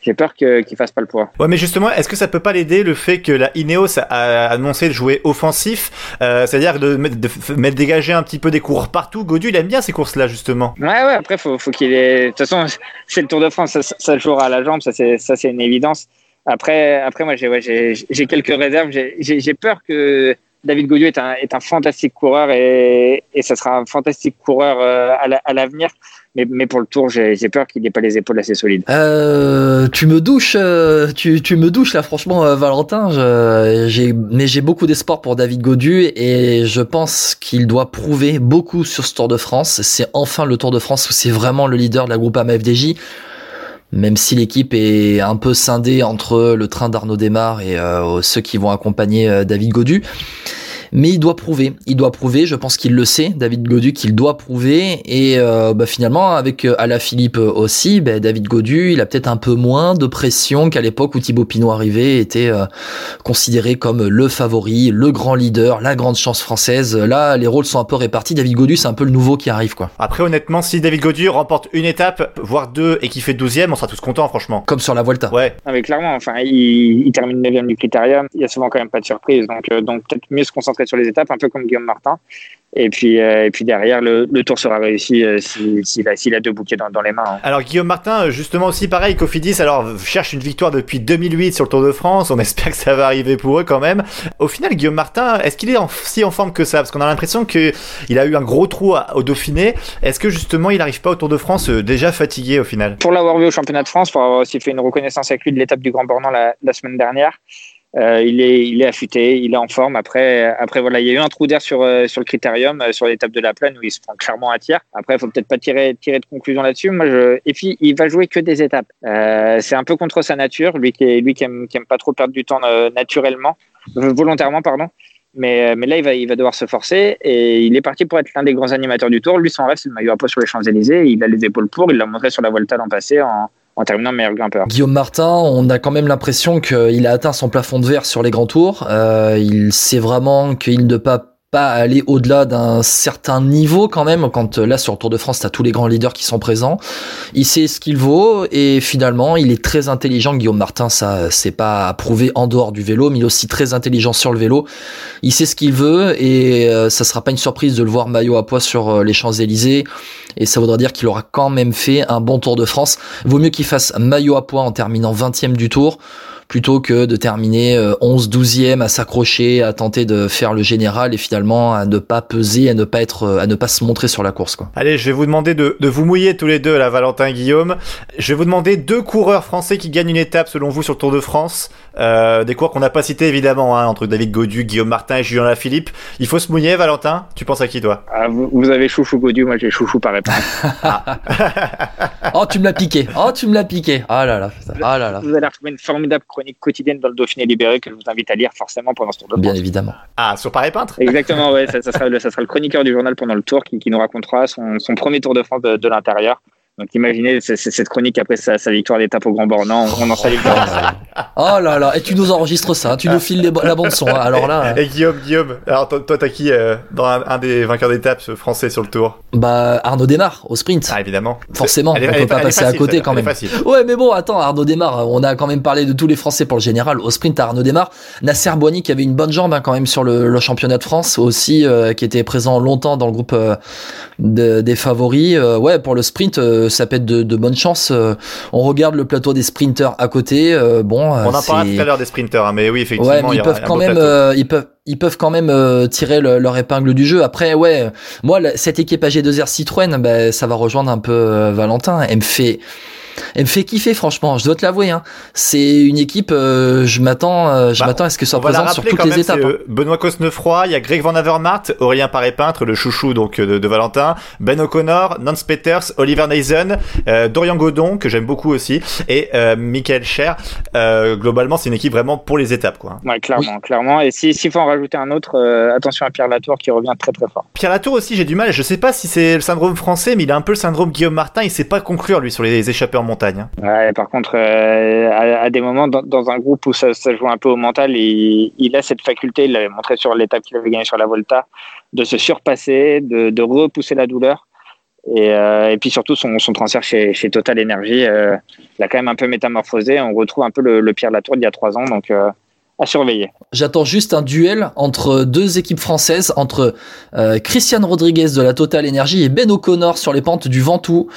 J'ai peur qu'il fasse pas le poids. Ouais, mais justement, est-ce que ça peut pas l'aider le fait que la Ineos a annoncé de jouer offensif, euh, c'est-à-dire de, de, mettre dégager un petit peu des coureurs partout? Godu, il aime bien ces courses-là justement. Ouais, ouais. Après, faut, faut qu'il ait. De toute façon, c'est le Tour de France, ça, ça jouera à la jambe, ça c'est ça c'est une évidence. Après, après, moi, j'ai ouais, j'ai quelques réserves. J'ai peur que David Godieu est un, est un fantastique coureur et, et ça sera un fantastique coureur euh, à l'avenir. Mais, mais, pour le tour, j'ai peur qu'il n'ait pas les épaules assez solides. Euh, tu me douches, euh, tu, tu, me douches là, franchement, euh, Valentin. Je, mais j'ai beaucoup d'espoir pour David Godu et je pense qu'il doit prouver beaucoup sur ce Tour de France. C'est enfin le Tour de France où c'est vraiment le leader de la groupe AMFDJ même si l'équipe est un peu scindée entre le train d'Arnaud Desmar et euh, ceux qui vont accompagner euh, David Godu. Mais il doit prouver. Il doit prouver. Je pense qu'il le sait, David Godu, qu'il doit prouver. Et euh, bah, finalement, avec euh, Alaphilippe aussi, bah, David Godu, il a peut-être un peu moins de pression qu'à l'époque où Thibaut Pinot arrivait, était euh, considéré comme le favori, le grand leader, la grande chance française. Là, les rôles sont un peu répartis. David Godu, c'est un peu le nouveau qui arrive, quoi. Après, honnêtement, si David Godu remporte une étape, voire deux, et qu'il fait 12 on sera tous contents, franchement. Comme sur la Volta. Ouais. Ah, mais clairement, enfin, il, il termine 9 du critérium. Il y a souvent quand même pas de surprise. Donc, euh, donc peut-être mieux se concentrer sur les étapes, un peu comme Guillaume Martin. Et puis, euh, et puis derrière, le, le, tour sera réussi euh, s'il si, si a, a, deux bouquets dans, dans les mains. Hein. Alors Guillaume Martin, justement aussi pareil, Cofidis, alors cherche une victoire depuis 2008 sur le Tour de France. On espère que ça va arriver pour eux quand même. Au final, Guillaume Martin, est-ce qu'il est en, si en forme que ça? Parce qu'on a l'impression qu'il a eu un gros trou à, au Dauphiné. Est-ce que justement, il n'arrive pas au Tour de France euh, déjà fatigué au final? Pour l'avoir vu au championnat de France, pour avoir aussi fait une reconnaissance avec lui de l'étape du Grand Bornand la, la semaine dernière. Euh, il est il est affûté, il est en forme. Après après voilà, il y a eu un trou d'air sur euh, sur le critérium euh, sur l'étape de la plaine où il se prend clairement à tir. Après, il faut peut-être pas tirer tirer de conclusion là-dessus. Moi je et puis il va jouer que des étapes. Euh, c'est un peu contre sa nature, lui qui est, lui qui aime qui aime pas trop perdre du temps euh, naturellement, volontairement pardon. Mais, mais là, il va, il va devoir se forcer et il est parti pour être l'un des grands animateurs du tour. Lui, son rêve, c'est le maillot à poids sur les Champs-Élysées. Il a les épaules pour. Il l'a montré sur la Volta l'an passé en, en terminant meilleur grimpeur. Guillaume Martin, on a quand même l'impression qu'il a atteint son plafond de verre sur les grands tours. Euh, il sait vraiment qu'il ne peut pas aller au-delà d'un certain niveau quand même. Quand là sur le Tour de France t'as tous les grands leaders qui sont présents. Il sait ce qu'il vaut et finalement il est très intelligent. Guillaume Martin ça c'est pas prouvé en dehors du vélo mais il est aussi très intelligent sur le vélo. Il sait ce qu'il veut et euh, ça sera pas une surprise de le voir maillot à poids sur euh, les Champs-Élysées et ça voudra dire qu'il aura quand même fait un bon Tour de France vaut mieux qu'il fasse maillot à poids en terminant 20e du Tour plutôt que de terminer 11 12e à s'accrocher à tenter de faire le général et finalement à ne pas peser à ne pas être à ne pas se montrer sur la course. Allez, je vais vous demander de, vous mouiller tous les deux là Valentin Guillaume. Je vais vous demander deux coureurs français qui gagnent une étape selon vous sur le Tour de France. Euh, des coureurs qu'on n'a pas cités évidemment hein, entre David Godu, Guillaume Martin et Julien Lafilippe. Il faut se mouiller Valentin, tu penses à qui toi? Ah, vous, vous, avez chouchou Godu, moi j'ai chouchou par réponse. ah. oh, tu me l'as piqué. Oh, tu me l'as piqué. Ah là là. Ah là là. Vous allez retrouver une formidable chronique quotidienne dans le Dauphiné libéré que je vous invite à lire forcément pendant ce tour de France. Bien évidemment. Ah, sur Paris Peintre? Exactement, ouais, ça, ça, sera le, ça, sera le, chroniqueur du journal pendant le tour qui, qui nous racontera son, son, premier Tour de France de, de l'intérieur. Donc imaginez cette chronique après sa, sa victoire d'étape au Grand Bornand, on en salue Oh là là, et tu nous enregistres ça, tu nous files les, la bande son. Hein. Alors là. Et Guillaume, Guillaume, alors toi t'as qui euh, dans un, un, des vainqueurs d'étape français sur le Tour? Bah Arnaud Démarre au sprint. Ah évidemment. Forcément, est, on elle peut pas passer facile, à côté quand même. Ouais, mais bon, attends, Arnaud Démarre, on a quand même parlé de tous les Français pour le général. Au sprint, Arnaud Démarre, Nasser Boigny qui avait une bonne jambe hein, quand même sur le, le, championnat de France aussi, euh, qui était présent longtemps dans le groupe euh, de, des favoris. Euh, ouais, pour le sprint, ça peut être de, de bonnes chances. on regarde le plateau des sprinters à côté. bon, on en parlera tout à l'heure des sprinters, hein, mais oui, effectivement, ouais, mais ils peuvent quand même, euh, ils peuvent ils peuvent quand même euh, tirer le, leur épingle du jeu. Après, ouais, moi, cette équipe AG2R Citroën, bah, ça va rejoindre un peu euh, Valentin. Elle me fait, elle me fait kiffer, franchement. Je dois te l'avouer. Hein. C'est une équipe. Euh, je m'attends, euh, je bah, m'attends à ce que ça présente sur toutes les même, étapes. Hein. Benoît Cosnefroy, il y a Greg Van Avermaet, Aurélien Paré-Peintre, le chouchou donc de, de, Valentin, Ben O'Connor, Nance Peters, Oliver Neisen, euh, Dorian Godon que j'aime beaucoup aussi, et Michael Scher. globalement, c'est une équipe vraiment pour les étapes, quoi. Ouais, clairement, oui. clairement. Et s'il si faut en rajouter un autre, attention à Pierre Latour qui revient très très fort. Pierre Latour aussi, j'ai du mal. Je sais pas si c'est le syndrome français, mais il a un peu le syndrome Guillaume Martin. Il sait pas conclure lui sur les échappées montagne. Ouais, par contre, euh, à, des moments, dans, un groupe où ça, ça, joue un peu au mental, il, a cette faculté, il l'avait montré sur l'étape qu'il avait gagnée sur la Volta, de se surpasser, de, repousser la douleur. Et, euh, puis surtout, son, son transfert chez, chez Total Energy euh, l'a quand même un peu métamorphosé. On retrouve un peu le, le Pierre Latour d'il y a trois ans. Donc, euh, à surveiller. J'attends juste un duel entre deux équipes françaises, entre euh, Christian Rodriguez de la Total Energy et Ben O'Connor sur les pentes du Ventoux.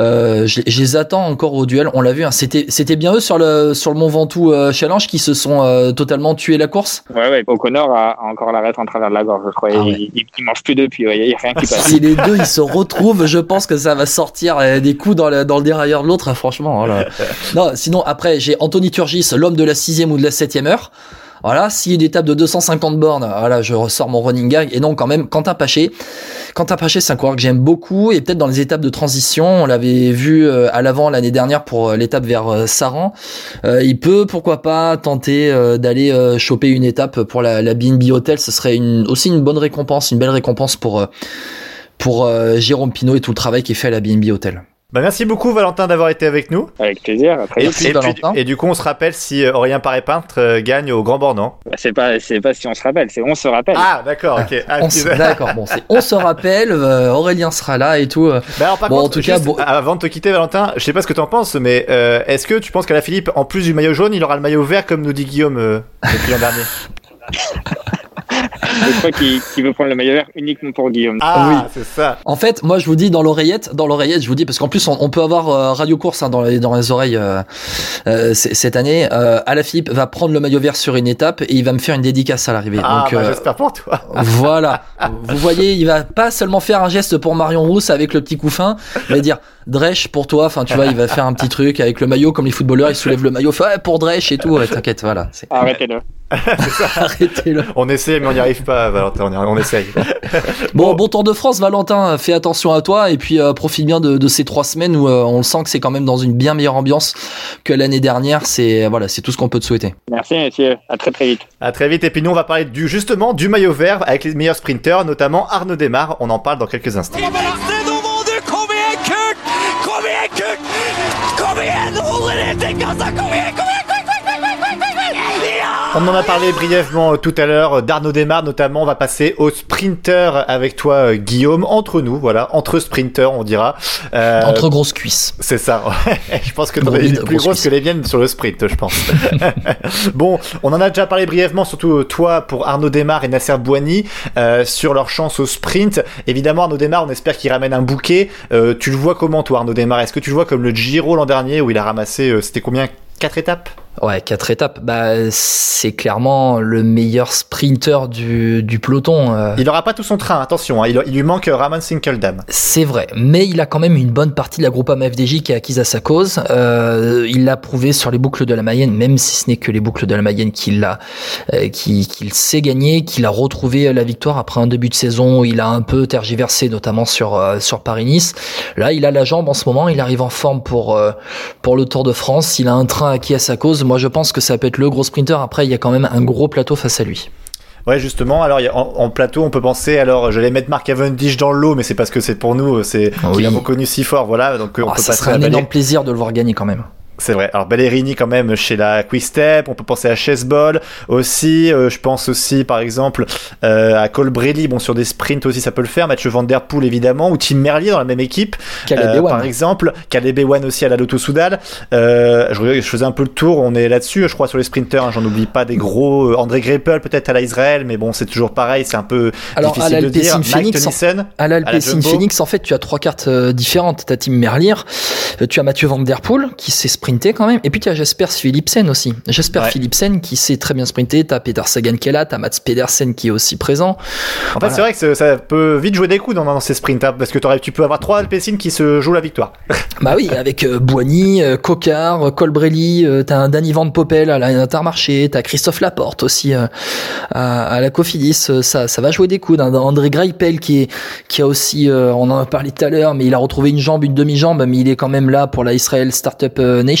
Euh, je, je, les attends encore au duel. On l'a vu, hein, c'était c'était bien eux sur le sur le Mont Ventoux euh, Challenge qui se sont euh, totalement tués la course. Ouais ouais. O'Connor a, encore l'arrêt en travers de la gorge, je crois. Ah ouais. il, il, il, mange plus depuis. Il ouais. y a rien qui passe. si les deux ils se retrouvent, je pense que ça va sortir euh, des coups dans le dans le dérailleur de l'autre. Hein, franchement. Voilà. non, sinon après j'ai Anthony Turgis, l'homme de la sixième ou de la septième heure. Voilà, s'il y a une étape de 250 bornes, voilà, je ressors mon running gag. Et donc, quand même, Quentin Paché, Quentin Paché, c'est un coureur que j'aime beaucoup. Et peut-être dans les étapes de transition, on l'avait vu euh, à l'avant l'année dernière pour euh, l'étape vers euh, Saran. il peut, pourquoi pas, tenter d'aller choper une étape pour la, la BNB Hotel. Ce serait aussi une bonne récompense, une belle récompense pour, pour Jérôme Pinot et tout le travail qui est fait à la BNB Hotel. Bah merci beaucoup Valentin d'avoir été avec nous. Avec plaisir. et, et, du coup on se rappelle si euh, Aurélien Paré peintre euh, gagne au Grand Bornand. Bah, c'est pas c'est pas si on se rappelle, c'est on se rappelle. Ah d'accord ok. Ah, d'accord bon c'est on se rappelle euh, Aurélien sera là et tout. Bah, alors, par bon, contre, en tout cas avant de te quitter Valentin, je sais pas ce que tu en penses mais est-ce que tu penses qu'à la Philippe en plus du maillot jaune il aura le maillot vert comme nous dit Guillaume depuis l'an dernier? je crois qu'il veut prendre le maillot vert uniquement pour Guillaume. Ah oui, c'est ça. En fait, moi je vous dis dans l'oreillette, dans l'oreillette, je vous dis parce qu'en plus on, peut avoir euh, radio course hein, dans, les, dans les oreilles euh, euh, cette année. Euh, Alaphilippe va prendre le maillot vert sur une étape et il va me faire une dédicace à l'arrivée. Ah, bah, j'espère pour toi. voilà. Vous voyez, il va pas seulement faire un geste pour Marion Rousse avec le petit couffin, va dire Dresch pour toi. Enfin, tu vois, il va faire un petit truc avec le maillot comme les footballeurs, il soulève le maillot, fait ouais, pour Dresch et tout. T'inquiète, voilà. Arrêtez-le. Arrêtez-le. On essaie, mais on n'y arrive pas, Valentin. On, essaye. bon, bon, Tour de France, Valentin. Fais attention à toi et puis euh, profite bien de, ces trois semaines où euh, on sent que c'est quand même dans une bien meilleure ambiance que l'année dernière. C'est voilà, c'est tout ce qu'on peut te souhaiter. Merci, monsieur. À très très vite. À très vite. Et puis nous, on va parler du justement du maillot vert avec les meilleurs sprinteurs, notamment Arnaud Desmar. On en parle dans quelques instants. planeta em casa comigo! On en a parlé brièvement euh, tout à l'heure d'Arnaud Desmar notamment. On va passer au sprinter avec toi, euh, Guillaume. Entre nous, voilà, entre sprinters, on dira. Euh, entre grosses cuisses. C'est ça. je pense que as une plus grosse que les miennes sur le sprint, je pense. bon, on en a déjà parlé brièvement, surtout toi pour Arnaud Desmar et Nasser Bouani sur leur chance au sprint. Évidemment, Arnaud Desmar, on espère qu'il ramène un bouquet. tu le vois comment, toi, Arnaud Desmar? Est-ce que tu le vois comme le Giro l'an dernier où il a ramassé, c'était combien? Quatre étapes? Ouais, quatre étapes. Bah, c'est clairement le meilleur sprinter du, du peloton. Euh. Il n'aura pas tout son train, attention. Hein. il, lui manque Ramon Sinkeldam. C'est vrai, mais il a quand même une bonne partie de la groupe FDJ qui est acquise à sa cause. Euh, il l'a prouvé sur les boucles de la Mayenne, même si ce n'est que les boucles de la Mayenne qu'il a, euh, qu'il sait gagner, qu'il a retrouvé la victoire après un début de saison où il a un peu tergiversé, notamment sur euh, sur Paris-Nice. Là, il a la jambe en ce moment. Il arrive en forme pour pour le Tour de France. Il a un train acquis à sa cause moi, je pense que ça peut être le gros sprinter. Après, il y a quand même un gros plateau face à lui. Ouais, justement. Alors, en, plateau, on peut penser. Alors, je vais mettre Mark Cavendish dans l'eau, mais c'est parce que c'est pour nous, c'est oui. a reconnu si fort, voilà. Donc, on ah, peut ça serait un énorme plaisir de le voir gagner quand même. C'est vrai. Alors Ballerini quand même chez la Quick-Step, on peut penser à Chessball aussi, euh, je pense aussi par exemple euh, à Colbrelli, bon sur des sprints aussi ça peut le faire, Mathieu Van Der Poel évidemment, ou Tim Merlier dans la même équipe, euh, par exemple, Caleb Ewan aussi à la Lotto Soudal. Euh, je, je, faisais un peu le tour, on est là-dessus, je crois sur les sprinters, hein, j'en oublie pas des gros, André Greppel peut-être à l'Israël, mais bon c'est toujours pareil, c'est un peu difficile de dire. Phoenix, en, à l'Alpecin Phoenix en fait tu as trois cartes différentes, tu as Tim Merlier, tu as Mathieu Van Der Poel qui s'est sprinter quand même. Et puis tu as Jasper Philipsen aussi. Jasper Philipsen qui sait très bien sprinter. T'as Peter Sagan qui est là, t'as Mats Pedersen qui est aussi présent. En fait, c'est vrai que ça peut vite jouer des coups dans, ces sprints, hein, parce que tu peux avoir trois Alpecin qui se jouent la victoire. bah oui, avec euh, Boigny, euh, Cocard, euh, Colbrelli, euh, t'as un Danny Van Poppel à l'Intermarché, t'as Christophe Laporte aussi à, à, la Cofidis. Ça, ça va jouer des coups. André Greipel qui est qui a aussi, on en a parlé tout à l'heure, mais il a retrouvé une jambe, une demi-jambe, mais il est quand même là pour la Israel Startup Nation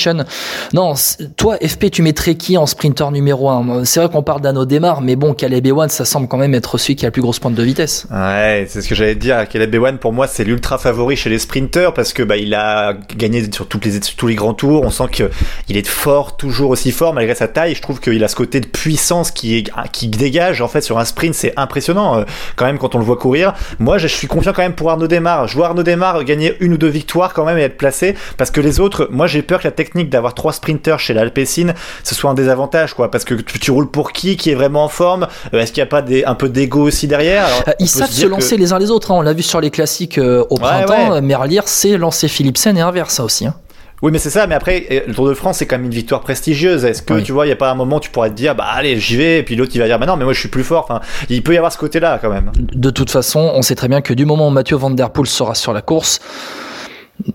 non, toi, FP, tu mettrais qui en sprinter numéro 1 C'est vrai qu'on parle d'Anno Démarre, mais bon, Caleb Ewan, ça semble quand même être celui qui a la plus grosse pointe de vitesse. Ouais, c'est ce que j'allais dire. Caleb Ewan, pour moi, c'est l'ultra favori chez les sprinters parce que bah, il a gagné sur, toutes les, tous les grands tours. On sent qu'il est fort, toujours aussi fort malgré sa taille. Je trouve qu'il a ce côté de puissance qui, est, qui dégage en fait sur un sprint. C'est impressionnant euh, quand même quand on le voit courir. Moi, je suis confiant quand même pour Arnaud Démarre. Je vois Arnaud Démarre gagner une ou deux victoires quand même et être placé parce que les autres, moi, j'ai peur que la technique d'avoir trois sprinters chez l'Alpecin, ce soit un désavantage, quoi, parce que tu, roules pour qui, qui est vraiment en forme, euh, est-ce qu'il n'y a pas des, un peu d'ego aussi derrière? Euh, Ils savent se, lancer les uns les autres, hein. on l'a vu sur les classiques euh, au printemps, Merlier c'est lancer Philipsen et inverse, ça aussi. Hein. Oui, mais c'est ça. Mais après, le Tour de France, c'est quand même une victoire prestigieuse. Est-ce que tu vois, il n'y a pas un moment où tu pourrais te dire, bah allez, j'y vais, et puis l'autre il va dire, bah non, mais moi je suis plus fort. Enfin, il peut y avoir ce côté-là quand même. De toute façon, on sait très bien que du moment où Mathieu Van Der Poel sera sur la course,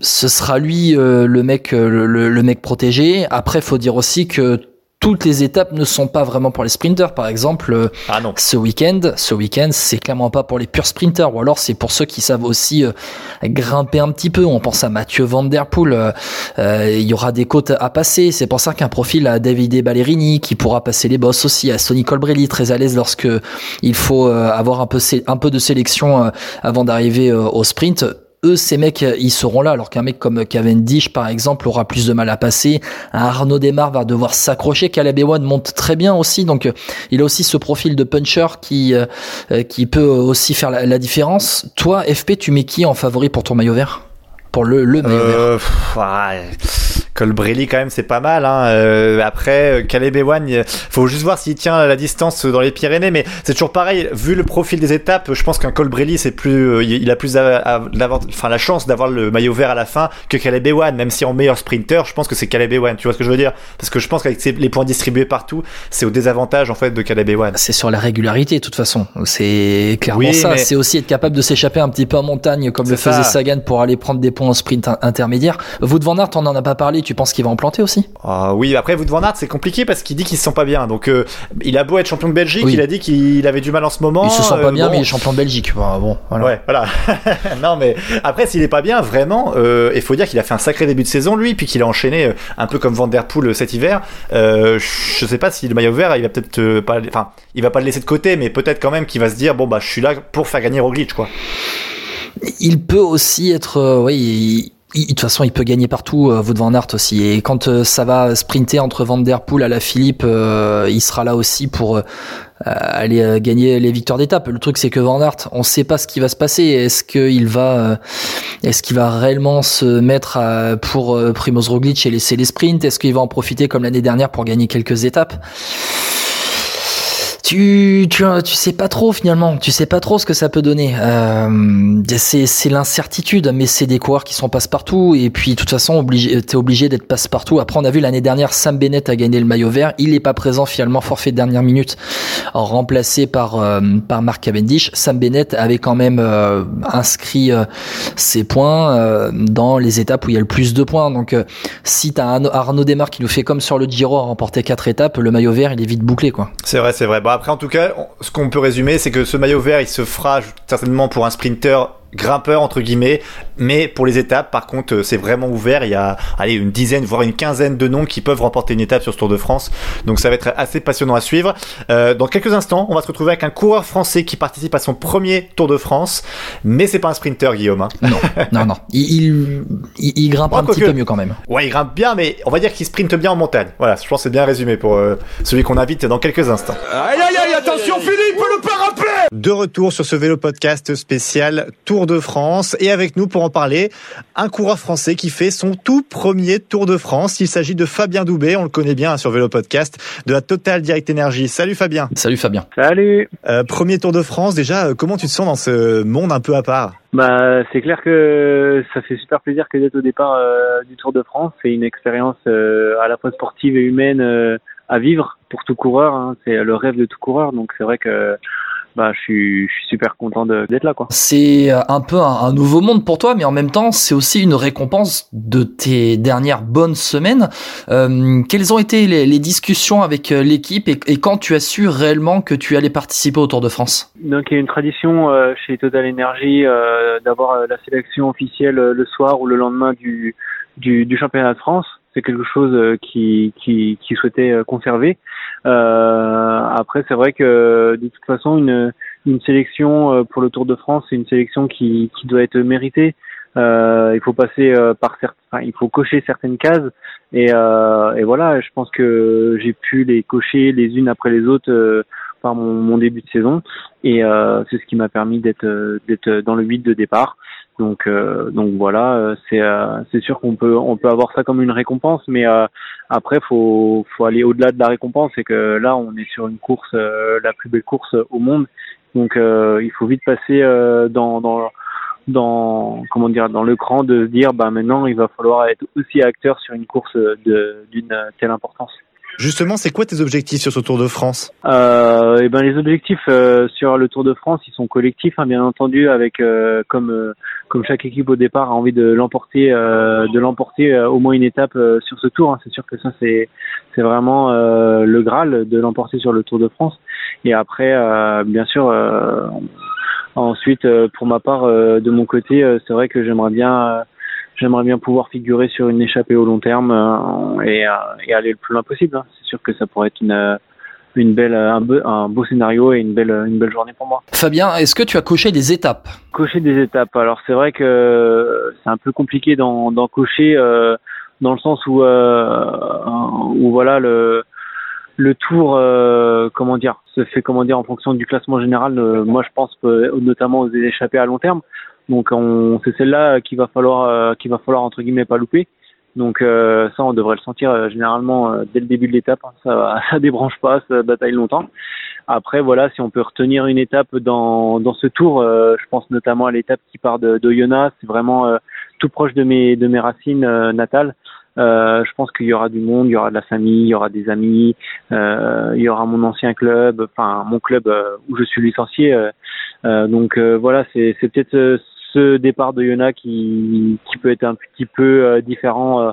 ce sera lui euh, le mec euh, le, mec protégé. Après, faut dire aussi que toutes les étapes ne sont pas vraiment pour les sprinters. Par exemple, euh, ah non. ce week-end, ce week-end, c'est clairement pas pour les purs sprinters, ou alors c'est pour ceux qui savent aussi euh, grimper un petit peu. On pense à Mathieu Van Der Poel. Euh, il y aura des côtes à passer. C'est pour ça qu'un profil à Davide Ballerini qui pourra passer les bosses aussi, à Sonny Colbrelli très à l'aise lorsque il faut avoir un peu un peu de sélection avant d'arriver au sprint eux, ces mecs, ils seront là, alors qu'un mec comme Cavendish, par exemple, aura plus de mal à passer. Un Arnaud Desmar va devoir s'accrocher. Caleb Ewan monte très bien aussi, donc euh, il a aussi ce profil de puncher qui euh, euh, qui peut aussi faire la différence. Toi, FP, tu mets qui en favori pour ton maillot vert? Pour le, le maillot vert Colbrelli quand même c'est pas mal. Hein. Euh, après Caleb Ewan, il faut juste voir s'il tient la distance dans les Pyrénées, mais c'est toujours pareil. Vu le profil des étapes, je pense qu'un Colbrelli c'est plus, euh, il a plus enfin la chance d'avoir le maillot vert à la fin que Caleb Ewan. Même si en meilleur sprinter, je pense que c'est Caleb Ewan. Tu vois ce que je veux dire? Parce que je pense qu'avec les points distribués partout, c'est au désavantage en fait de Caleb Ewan. C'est sur la régularité de toute façon. C'est clairement ça. C'est aussi être capable de s'échapper un petit peu en montagne comme le faisait Sagan pour aller prendre des en sprint intermédiaire. Vous de Van Aert, on en a pas parlé tu penses qu'il va en planter aussi? Ah Oui, après, Wout van Aert, c'est compliqué parce qu'il dit qu'il se sent pas bien. Donc, euh, il a beau être champion de Belgique, il a dit qu'il avait du mal en ce moment. Il se sent pas euh, bien, mais il est champion de Belgique. bon, voilà. Ouais, voilà. non, mais après, s'il est pas bien, vraiment, euh, il faut dire qu'il a fait un sacré début de saison, lui, puis qu'il a enchaîné un peu comme Van Der Poel cet hiver. je sais pas si le maillot vert, il va peut-être pas, enfin, il va pas le laisser de côté, mais peut-être quand même qu'il va se dire, bon, bah, je suis là pour faire gagner Roglic, quoi. Il peut aussi être, oui, de toute façon, il peut gagner partout, euh, Wout van Aert aussi. Et quand euh, ça va sprinter entre Van Der Poel à la Philippe, euh, il sera là aussi pour euh, aller gagner les victoires d'étape. Le truc, c'est que Van Aert, on ne sait pas ce qui va se passer. Est-ce qu'il va, est-ce qu'il va réellement se mettre à, pour Primoz Roglic et laisser les sprints? Est-ce qu'il va en profiter comme l'année dernière pour gagner quelques étapes? Tu, tu, tu sais pas trop finalement, tu sais pas trop ce que ça peut donner. Euh, c'est l'incertitude, mais c'est des coureurs qui sont passe-partout et puis de toute façon obligé, t'es obligé d'être passe-partout. Après on a vu l'année dernière Sam Bennett a gagné le maillot vert, il est pas présent finalement forfait de dernière minute, remplacé par euh, par Mark Cavendish. Sam Bennett avait quand même euh, inscrit euh, ses points dans les étapes où il y a le plus de points. Donc si t'as Arnaud Desmar qui nous fait comme sur le Giro à remporter quatre étapes, le maillot vert il est vite bouclé quoi. C'est vrai, c'est vrai. Après, en tout cas, ce qu'on peut résumer, c'est que ce maillot vert, il se fera certainement pour un sprinter grimpeur entre guillemets. Mais pour les étapes par contre euh, c'est vraiment ouvert. Il y a allez une dizaine voire une quinzaine de noms qui peuvent remporter une étape sur ce Tour de France. Donc ça va être assez passionnant à suivre. Euh, dans quelques instants on va se retrouver avec un coureur français qui participe à son premier Tour de France. Mais c'est pas un sprinter Guillaume hein. non. Non non. Il, il, grimpe un petit peu mieux quand même. Ouais il grimpe bien mais on va dire qu'il sprinte bien en montagne. Voilà je pense c'est bien résumé pour euh, celui qu'on invite dans quelques instants. Aïe aïe aïe attention Philippe le parapluie! De retour sur ce vélo podcast spécial Tour de France et avec nous pour en parler, un coureur français qui fait son tout premier Tour de France. Il s'agit de Fabien Doubet, on le connaît bien sur Vélo Podcast, de la Total Direct Energy. Salut Fabien. Salut Fabien. Salut. Euh, premier Tour de France, déjà, euh, comment tu te sens dans ce monde un peu à part? Bah, c'est clair que ça fait super plaisir que d'être au départ euh, du Tour de France. C'est une expérience à la fois sportive et humaine à vivre pour tout coureur. Hein. C'est le rêve de tout coureur. Donc c'est vrai que bah, je suis, je suis super content d'être là, quoi. C'est euh, un peu un, nouveau monde pour toi, mais en même temps, c'est aussi une récompense de tes dernières bonnes semaines. Euh, quelles ont été les, les discussions avec euh, l'équipe et, et, quand tu as su réellement que tu allais participer au Tour de France? Donc, il y a une tradition euh, chez Total Energy euh, d'avoir la sélection officielle le soir ou le lendemain du, du, du championnat de France c'est quelque chose qui, qui, qui souhaitait conserver. Euh, après, c'est vrai que de toute façon, une, une sélection euh, pour le Tour de France, c'est une sélection qui, qui doit être méritée. Euh, il faut passer euh, par il faut cocher certaines cases et, euh, et voilà. Je pense que j'ai pu les cocher les unes après les autres par mon, mon, début de saison et c'est ce qui m'a permis d'être d'être dans le 8 de départ. Donc donc voilà, c'est c'est sûr qu'on peut on peut avoir ça comme une récompense, mais après, faut faut aller au-delà de la récompense. C'est que là, on est sur une course, euh, la plus belle course au monde. Donc, euh, il faut vite passer euh, dans dans dans comment dire dans le cran de dire bah maintenant il va falloir être aussi acteur sur une course de d'une telle importance. Justement, c'est quoi tes objectifs sur ce Tour de France? Euh, et ben les objectifs euh, sur le Tour de France, ils sont collectifs, hein, bien entendu, avec euh, comme euh, comme chaque équipe au départ a envie de l'emporter, de l'emporter au moins une étape sur ce Tour. Hein. C'est sûr que ça c'est c'est vraiment le graal de l'emporter sur le Tour de France. Et après, bien sûr, ensuite pour ma part, de mon côté, c'est vrai que j'aimerais bien j'aimerais bien pouvoir figurer sur une échappée au long terme euh, et, euh, et, aller le plus loin possible. Hein. C'est sûr que ça pourrait être une euh, une belle, un, beau, un beau scénario et une belle, une belle journée pour moi. Fabien, est-ce que tu as coché des étapes? Cocher des étapes. Alors c'est vrai que c'est un peu compliqué d'en, cocher euh, dans le sens où, euh, où voilà le le tour, euh, comment dire, se fait comment dire en fonction du classement général. moi, je pense notamment aux échappées à long terme. Donc on, c'est celle-là qu'il va falloir, euh, qu'il va falloir entre guillemets pas louper. Donc euh, ça, on devrait le sentir euh, généralement dès le début de l'étape. Hein. Ça, ça débranche pas, ça bataille longtemps. Après, voilà, si on peut retenir une étape dans, dans ce tour, je pense notamment à l'étape qui part de, de Yona. C'est vraiment tout proche de mes de mes racines natales. Euh, je pense qu'il y aura du monde, il y aura de la famille, il y aura des amis, euh, il y aura mon ancien club, enfin mon club où je suis licencié. donc voilà, c'est peut-être ce départ de Yona qui, qui peut être un petit peu euh, différent, euh,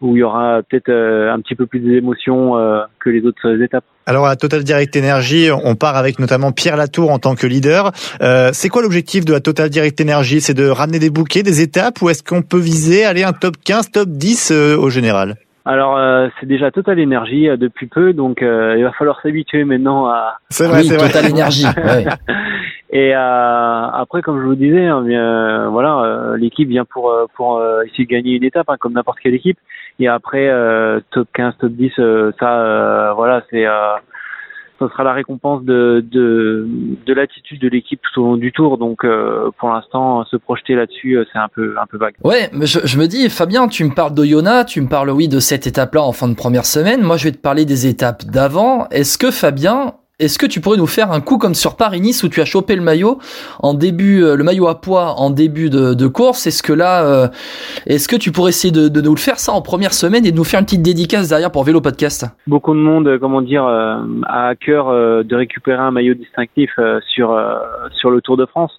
où il y aura peut-être euh, un petit peu plus d'émotions que les autres étapes. Alors à Total Direct Energy, on part avec notamment Pierre Latour en tant que leader. Euh, c'est quoi l'objectif de la Total Direct Energy? C'est de ramener des bouquets, des étapes, ou est-ce qu'on peut viser aller un top 15, top 10 au général? Alors c'est déjà Total Energy depuis peu, donc il va falloir s'habituer maintenant à. C'est vrai, c'est Total Energy. Et euh, après, comme je vous disais, hein, bien, voilà, euh, l'équipe vient pour euh, pour essayer de gagner une étape, hein, comme n'importe quelle équipe. Et après, top 15, top 10, ça, voilà, c'est ça sera la récompense de, de, de l'attitude de l'équipe tout au long du tour. Donc pour l'instant, se projeter là-dessus, c'est un peu un peu vague. Ouais, mais je, je, me dis, Fabien, tu me parles d'Oyona, tu me parles oui de cette étape-là en fin de première semaine. Moi, je vais te parler des étapes d'avant. Est-ce que Fabien, est-ce que tu pourrais nous faire un coup comme sur Paris-Nice où tu as chopé le maillot en début, euh, le maillot à poids en début de, course? Est-ce que là, euh, est-ce que tu pourrais essayer de, nous le faire ça en première semaine et de nous faire une petite dédicace derrière pour Vélo Podcast? Beaucoup de monde, euh, comment dire, a à cœur de récupérer un maillot distinctif sur sur le Tour de France.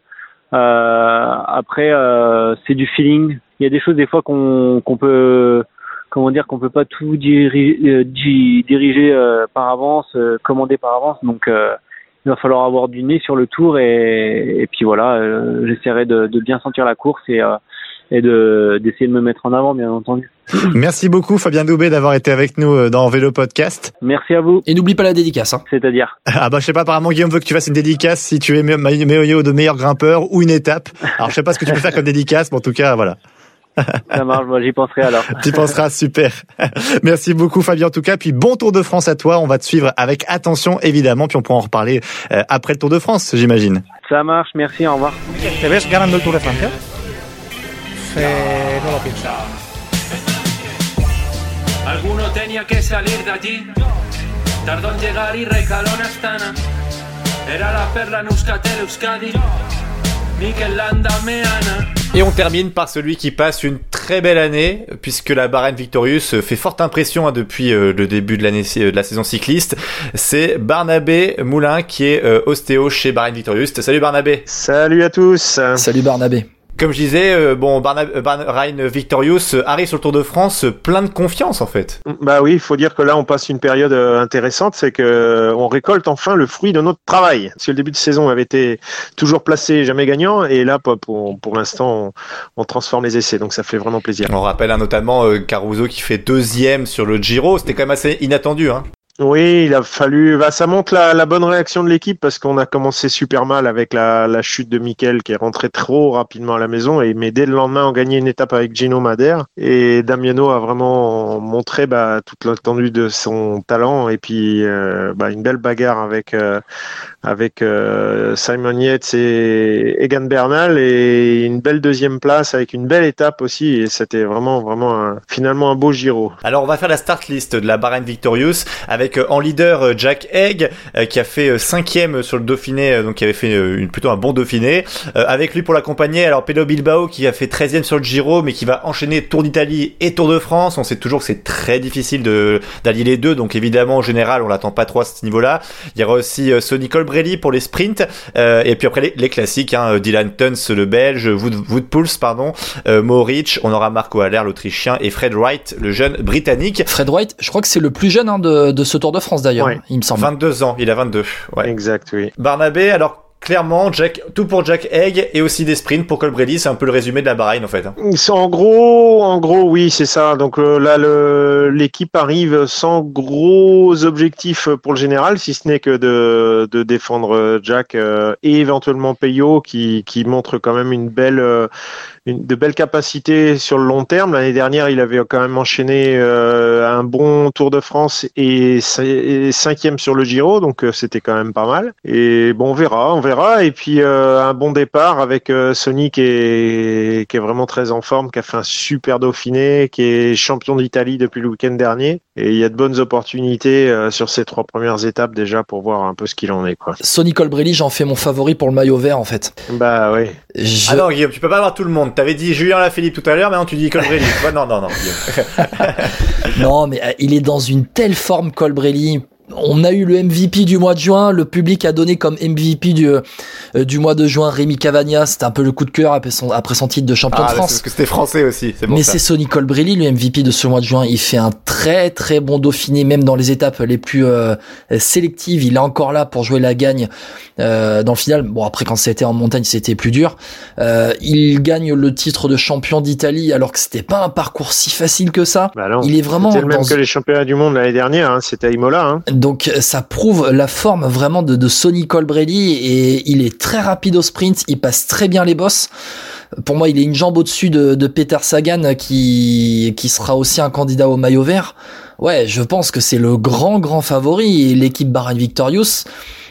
après, c'est du feeling. Il y a des choses des fois qu'on qu'on peut comment dire qu'on peut pas tout euh, diriger, euh, par avance, euh, commander par avance. Donc il va falloir avoir du nez sur le tour et, puis voilà, j'essaierai de, bien sentir la course et, et de d'essayer de me mettre en avant, bien entendu. Merci beaucoup Fabien Doubé d'avoir été avec nous dans Vélo Podcast. Merci à vous. Et n'oublie pas la dédicace. Hein. C'est-à-dire Ah bah je sais pas, apparemment Guillaume veut que tu fasses une dédicace si tu es meilleur de meilleur grimpeur ou une étape. Alors je sais pas ce que tu peux faire comme dédicace, mais en tout cas voilà. Ça marche, moi j'y penserai alors. tu penseras, super. Merci beaucoup Fabien en tout cas, puis bon Tour de France à toi, on va te suivre avec attention évidemment, puis on pourra en reparler euh, après le Tour de France j'imagine. Ça marche, merci, au revoir. ¿Te ves ganando el Tour de Francia? Eh, no lo pienso. Alguno tenía que salir de allí. Tardó en llegar y recaló en Astana. Era la perla en Euskatel Euskadi. Mikel Landa Meana. Et on termine par celui qui passe une très belle année, puisque la Bahreïn Victorious fait forte impression hein, depuis euh, le début de l'année euh, de la saison cycliste. C'est Barnabé Moulin qui est euh, ostéo chez Bahreïn Victorious. Salut Barnabé. Salut à tous. Salut Barnabé. Comme je disais, euh, bon, Ryan Victorious arrive sur le Tour de France plein de confiance en fait. Bah oui, il faut dire que là on passe une période euh, intéressante, c'est que euh, on récolte enfin le fruit de notre travail. Si le début de saison avait été toujours placé, jamais gagnant, et là pour, pour, l'instant on, transforme les essais, donc ça fait vraiment plaisir. On rappelle hein, notamment Caruso qui fait deuxième sur le Giro, c'était quand même assez inattendu. Hein. Oui, il a fallu. Bah, ça montre la, bonne réaction de l'équipe parce qu'on a commencé super mal avec la, chute de Mikel qui est rentré trop rapidement à la maison. Et mais dès le lendemain, on gagnait une étape avec Gino Madère et Damiano a vraiment montré bah, toute l'étendue de son talent et puis euh, bah, une belle bagarre avec euh, euh, Simon Yates et Egan Bernal et une belle deuxième place avec une belle étape aussi et c'était vraiment vraiment finalement un beau Giro. Alors on va faire la start list de la Bahrain Victorious avec avec en leader Jack Egg qui a fait cinquième sur le Dauphiné, donc qui avait fait une, plutôt un bon Dauphiné. avec lui pour l'accompagner, alors Pedro Bilbao qui a fait 13e sur le Giro, mais qui va enchaîner Tour d'Italie et Tour de France. On sait toujours que c'est très difficile de d'allier les deux, donc évidemment en général on l'attend pas trop à ce niveau-là. Il y aura aussi Sonny Colbrelli pour les sprints, et puis après les, classiques, hein, Dylan Tuns le Belge, Wood, Woodpulse pardon, Moric, on aura Marco Haller l'Autrichien et Fred Wright le jeune britannique. Fred Wright, je crois que c'est le plus jeune hein, de, de, ce Tour de France d'ailleurs, il me semble. 22 ans, il a 22. Ouais. Exact, oui. Barnabé, alors clairement, Jack, tout pour Jack Egg et aussi des sprints pour Colbrelli. C'est un peu le résumé de la Bahreïn en fait. Hein. En gros, en gros, oui, c'est ça. Donc euh, là, l'équipe arrive sans gros objectifs pour le général, si ce n'est que de, de, défendre Jack euh, et éventuellement Peyo, qui, qui montre quand même une belle, euh, une, de belles capacités sur le long terme. L'année dernière, il avait quand même enchaîné un bon Tour de France et, et cinquième sur le Giro, donc c'était quand même pas mal. Et bon, on verra, on verra et puis euh, un bon départ avec euh, Sony qui est, qui est vraiment très en forme, qui a fait un super Dauphiné, qui est champion d'Italie depuis le week-end dernier. Et il y a de bonnes opportunités euh, sur ces trois premières étapes déjà pour voir un peu ce qu'il en est. Quoi. Sonny Colbrelli, j'en fais mon favori pour le maillot vert en fait. Bah oui. Je... Ah non Guillaume, tu peux pas avoir tout le monde. T'avais dit Julien Lafilippe tout à l'heure, mais non, tu dis Colbrelli. non, non, non. non, mais il est dans une telle forme Colbrelli on a eu le MVP du mois de juin, le public a donné comme MVP du, euh, du mois de juin Rémi Cavagna, c'était un peu le coup de cœur après son, après son titre de champion de ah, France. Parce que c'était français aussi. Mais c'est Sonny Colbrelli, le MVP de ce mois de juin. Il fait un très très bon Dauphiné, même dans les étapes les plus euh, sélectives. Il est encore là pour jouer la gagne euh, dans le final. Bon après quand c'était en montagne c'était plus dur. Euh, il gagne le titre de champion d'Italie alors que c'était pas un parcours si facile que ça. Bah il est vraiment le même que les championnats du monde l'année dernière. Hein. C'était à Imola. Hein. Donc ça prouve la forme vraiment de, Sonny Colbrelli et il est très rapide au sprint, il passe très bien les bosses. Pour moi, il est une jambe au-dessus de, Peter Sagan qui, qui sera aussi un candidat au maillot vert. Ouais, je pense que c'est le grand grand favori l'équipe Bahrain Victorious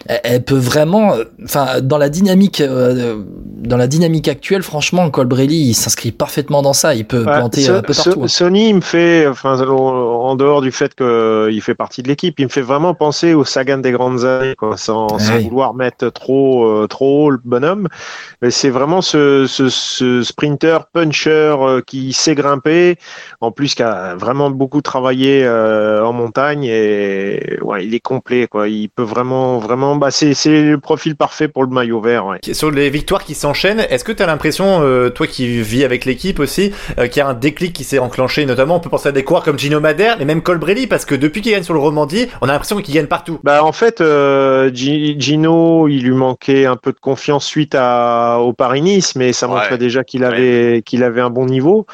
elle, peut vraiment, euh, enfin, dans la dynamique, euh, dans la dynamique actuelle, franchement, Colbrelli, il s'inscrit parfaitement dans ça. Il peut planter un peu partout. Hein. Sony, il me fait, enfin, en dehors du fait qu'il fait partie de l'équipe, il me fait vraiment penser au Sagan des grandes années, quoi, sans, sans vouloir mettre trop, euh, trop haut le bonhomme. Mais c'est vraiment ce, ce, ce, sprinter, puncher qui sait grimper, en plus qui a vraiment beaucoup travaillé en montagne et ouais, il est complet, quoi. Il peut vraiment, vraiment bah c'est le profil parfait pour le maillot vert. Ouais. Sur les victoires qui s'enchaînent, est-ce que tu as l'impression, euh, toi qui vis avec l'équipe aussi, euh, qu'il y a un déclic qui s'est enclenché? Notamment, on peut penser à des coureurs comme Gino Madère, mais même Colbrelli, parce que depuis qu'il gagne sur le Romandie, on a l'impression qu'il gagne partout. Bah en fait, euh, Gino, il lui manquait un peu de confiance suite à, au Paris-Nice, mais ça montrait déjà qu'il avait qu'il avait un bon niveau.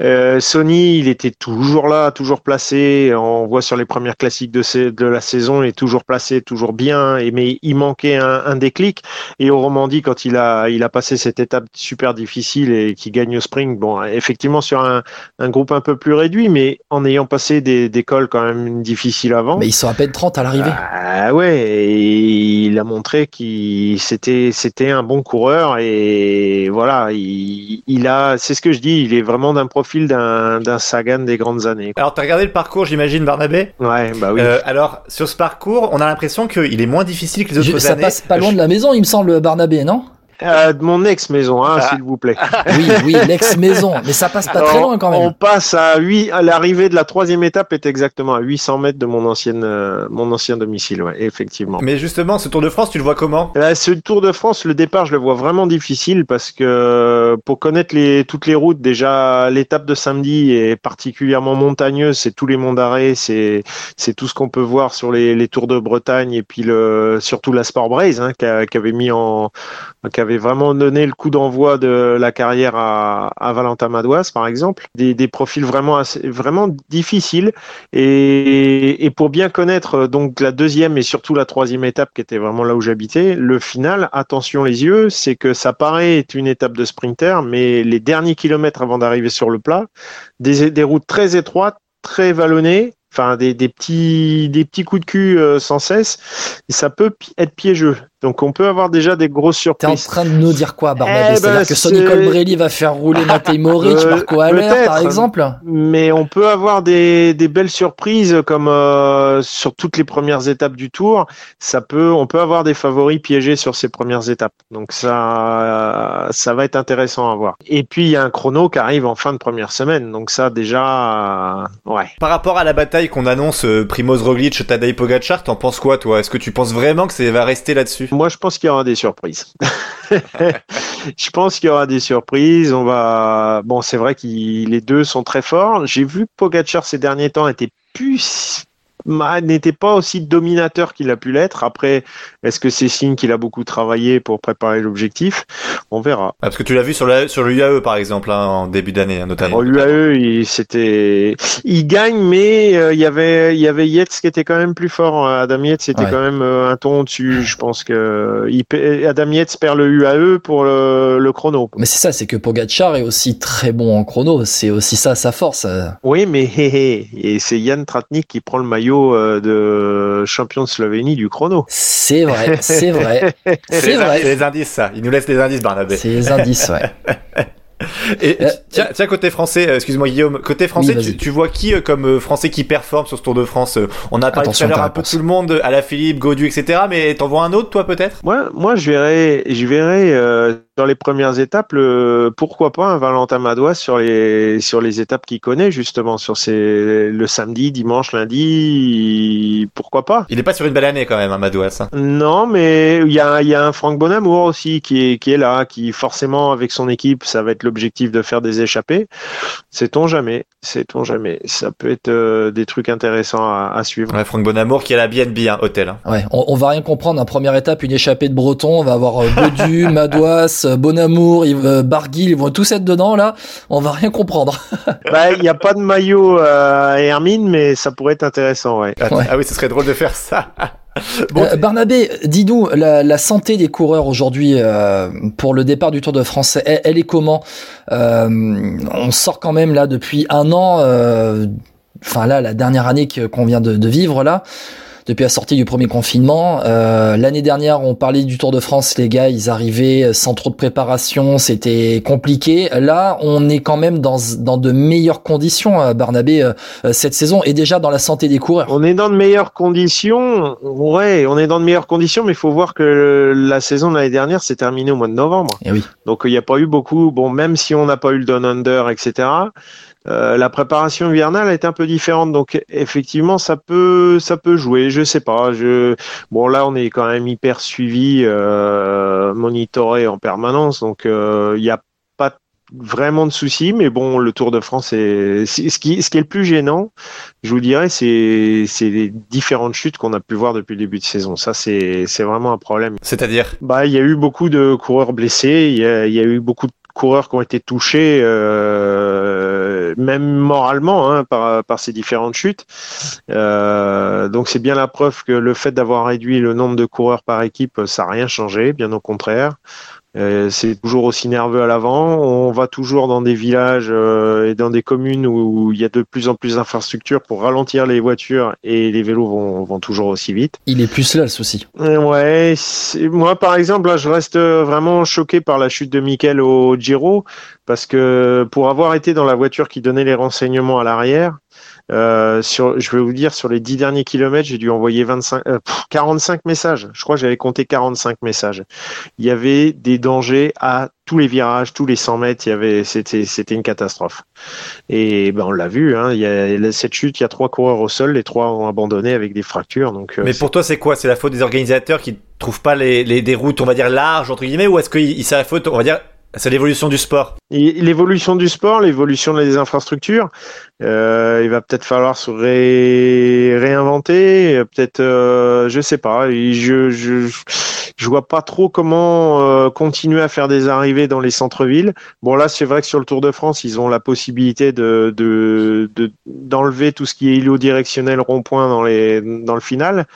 Sony, il était toujours là, toujours placé. On voit sur les premières classiques de, de la saison, il est toujours placé, toujours bien. Et mais il manquait un, déclic. Et au Romandie, quand il a, il a passé cette étape super difficile et qui gagne au spring, bon, effectivement sur un, groupe un peu plus réduit, mais en ayant passé des, des cols quand même difficiles avant. Mais ils sont à peine 30 à l'arrivée. Ah ouais, et il a montré qu'il c'était, c'était un bon coureur et voilà, il, a, c'est ce que je dis, il est vraiment d'un profil d'un, d'un Sagan des grandes années. Alors, tu as regardé le parcours, j'imagine, Barnabé? Ouais, bah oui. Euh, alors, sur ce parcours, on a l'impression qu'il est moins difficile que les autres Ça passe pas loin de la maison, il me semble, Barnabé, non? Euh, de mon ex-maison, hein, ah. s'il vous plaît. Oui, oui, l'ex-maison, mais ça passe pas très loin quand même. On passe à 8, à l'arrivée de la troisième étape est exactement à 800 mètres de mon ancienne, euh, mon ancien domicile, ouais, effectivement. Mais justement, ce Tour de France, tu le vois comment? Euh, Ce Tour de France, le départ, je le vois vraiment difficile parce que pour connaître les, toutes les routes, déjà l'étape de samedi est particulièrement montagneuse, c'est tous les monts d'arrêt, c'est c'est tout ce qu'on peut voir sur les, les Tours de Bretagne et puis le surtout la Sport Braze hein, qui, avait mis en avait vraiment donné le coup d'envoi de la carrière à, à Valentin par exemple. Des, profils vraiment, assez, vraiment difficiles. Et, pour bien connaître euh, donc la deuxième et surtout la troisième étape, qui était vraiment là où j'habitais, le final, attention les yeux, c'est que ça paraît être une étape de sprinter, mais les derniers kilomètres avant d'arriver sur le plat, des, routes très étroites, très vallonnées, enfin des, des, petits des petits coups de cul euh, sans cesse et ça peut être piégeux Donc on peut avoir déjà des grosses surprises. T'es en train de nous dire quoi, Barnabé Eh C'est-à-dire ben, que Sonny Colbrelli va faire rouler Matej Moric, Euh, Marco Haller, par exemple Mais on peut avoir des, des belles surprises comme euh, sur toutes les premières étapes du Tour. Ça peut, on peut avoir des favoris piégés sur ces premières étapes. Donc ça, ça va être intéressant à voir. Et puis il y a un chrono qui arrive en fin de première semaine. Donc ça déjà, euh, ouais. Par rapport à la bataille qu'on annonce, euh, Primoz Roglic, Tadej Pogacar, t'en penses quoi, toi? Est-ce que tu penses vraiment que ça va rester là-dessus? Moi, je pense qu'il y aura des surprises. je pense qu'il y aura des surprises. On va. Bon, c'est vrai que les deux sont très forts. J'ai vu Pogacar ces derniers temps était plus n'était pas aussi dominateur qu'il a pu l'être. Après, est-ce que c'est signe qu'il a beaucoup travaillé pour préparer l'objectif? On verra. Ah, Parce que tu l'as vu sur, la, sur l'UAE, par exemple, hein, en début d'année, hein, notamment. Bon, l'UAE, il, c'était, il gagne, mais euh, il y avait, il y avait Yates qui était quand même plus fort. Adam Yates était Ouais. quand même euh, un ton au-dessus. Je pense que il, pa- Adam Yates perd le UAE pour le, le chrono. Mais c'est ça, c'est que Pogacar est aussi très bon en chrono. C'est aussi ça sa force. Oui, mais hé, hé, et c'est Yann Tratnik qui prend le maillot euh, de champion de Slovénie du chrono. C'est vrai, c'est vrai. C'est vrai. c'est les indices, ça. Il nous laisse les indices, Barnabé. C'est les indices, ouais. Et Euh, tiens, tiens, côté français, euh, excuse-moi Guillaume, côté français, Oui, tu, tu vois qui euh, comme euh, français qui performe sur ce Tour de France Euh, On a parlé Attention tout à l'heure un peu tout le monde, à la Philippe, Godu, etc. Mais t'en vois un autre, toi, peut-être? Moi, moi, je verrais, je verrais euh, dans les premières étapes, le, pourquoi pas un Valentin Madois sur les sur les étapes qu'il connaît justement sur le samedi, dimanche, lundi, pourquoi pas? Il est pas sur une belle année quand même, hein, Madouas. hein. Non, mais il y a, il y a un Franck Bonamour aussi qui est, qui est là, qui forcément avec son équipe, ça va être l'objectif de faire des échappées. Sait-on jamais, sait-on jamais. Ça peut être euh, des trucs intéressants à, à suivre. Ouais, Franck Bonamour qui est à la BNB, hein, hôtel. hein. Ouais, on, on va rien comprendre. En première étape, une échappée de Breton. On va avoir euh, Madouas, euh, Bonamour, Yves- euh, Barguil. Ils vont tous être dedans là. On va rien comprendre. Bah, il n'y a pas de maillot euh, à Hermine, mais ça pourrait être intéressant, ouais. Ah, Ouais. ah oui, ce serait drôle de faire ça. bon, Euh, Barnabé, dis-nous, la, la santé des coureurs aujourd'hui euh, pour le départ du Tour de France, elle, elle est comment? Euh, On sort quand même là depuis un an, euh, enfin là la dernière année que- qu'on vient de, de vivre là, depuis la sortie du premier confinement. Euh, L'année dernière, on parlait du Tour de France, les gars, ils arrivaient sans trop de préparation, c'était compliqué. Là, on est quand même dans, dans de meilleures conditions, euh, Barnabé, euh, euh, cette saison et déjà dans la santé des coureurs. On est dans de meilleures conditions, ouais, on est dans de meilleures conditions, mais il faut voir que la saison de l'année dernière s'est terminée au mois de novembre. Et oui. Donc il n'y a pas eu beaucoup, bon, même si on n'a pas eu le down under, etc. euh, la préparation hivernale est un peu différente, donc effectivement ça peut ça peut jouer, je sais pas. Je bon là on est quand même hyper suivi, euh, monitoré en permanence, donc euh, il n'y a pas vraiment de soucis, mais bon le Tour de France est ce qui ce qui est le plus gênant, je vous dirais, c'est c'est les différentes chutes qu'on a pu voir depuis le début de saison. Ça c'est c'est vraiment un problème. c'est-à-dire? Bah, il y a eu beaucoup de coureurs blessés. Il y a, y a eu beaucoup de coureurs qui ont été touchés, euh, même moralement, hein, par, ces différentes chutes. Euh, donc, c'est bien la preuve que le fait d'avoir réduit le nombre de coureurs par équipe, ça n'a rien changé, bien au contraire. Euh, c'est toujours aussi nerveux à l'avant. On va toujours dans des villages euh, et dans des communes où il y a de plus en plus d'infrastructures pour ralentir les voitures et les vélos vont, vont toujours aussi vite. Il est plus là le souci. Euh, Ouais, moi par exemple, là, je reste vraiment choqué par la chute de Mikel au Giro parce que pour avoir été dans la voiture qui donnait les renseignements à l'arrière, euh, sur, je vais vous dire, sur les dix derniers kilomètres, j'ai dû envoyer 25, euh, pff, 45 messages. Je crois que j'avais compté 45 messages. Il y avait des dangers à tous les virages, tous les 100 mètres. Il y avait, c'était, c'était une catastrophe. Et ben on l'a vu. Hein, il y a cette chute, il y a trois coureurs au sol, les trois ont abandonné avec des fractures. Donc, euh, Mais pour toi, c'est quoi? C'est la faute des organisateurs qui trouvent pas les, les des routes, on va dire larges entre guillemets, ou est-ce que c'est la faute, on va dire, c'est l'évolution du sport? L'évolution du sport, l'évolution des infrastructures, euh, il va peut-être falloir se ré- réinventer, euh, peut-être, euh, je sais pas, je, je je vois pas trop comment euh, continuer à faire des arrivées dans les centres-villes. Bon là, c'est vrai que sur le Tour de France, ils ont la possibilité de de de- d'enlever tout ce qui est îlot directionnel rond-point dans les dans le final,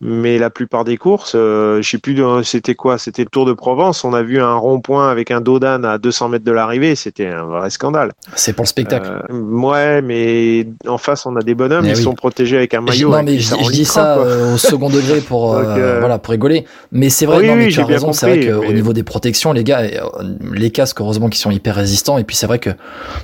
mais la plupart des courses, euh, je sais plus, de- c'était quoi, c'était le Tour de Provence. On a vu un rond-point avec un dos Dodan à 200 mètres de l'arrivée, c'était un vrai scandale. C'est pour le spectacle. Euh, ouais, mais en face, on a des bonhommes, Eh ils oui. sont protégés avec un maillot. non, avec mais qui je, dis ça quoi. euh, au second degré pour, euh, Donc, euh, voilà, pour rigoler. Mais c'est vrai, Oui, non, mais oui, tu j'ai as raison. C'est vrai qu'au mais- niveau des protections, les gars, les casques, heureusement qu'ils sont hyper résistants. Et puis c'est vrai que,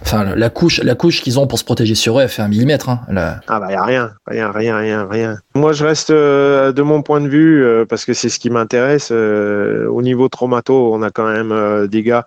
enfin, la couche, la couche qu'ils ont pour se protéger sur eux, elle fait un millimètre. Hein. Ah bah y a rien, rien, rien, rien, rien. Moi je reste euh, de mon point de vue euh, parce que c'est ce qui m'intéresse. au niveau traumato, on a quand même des gars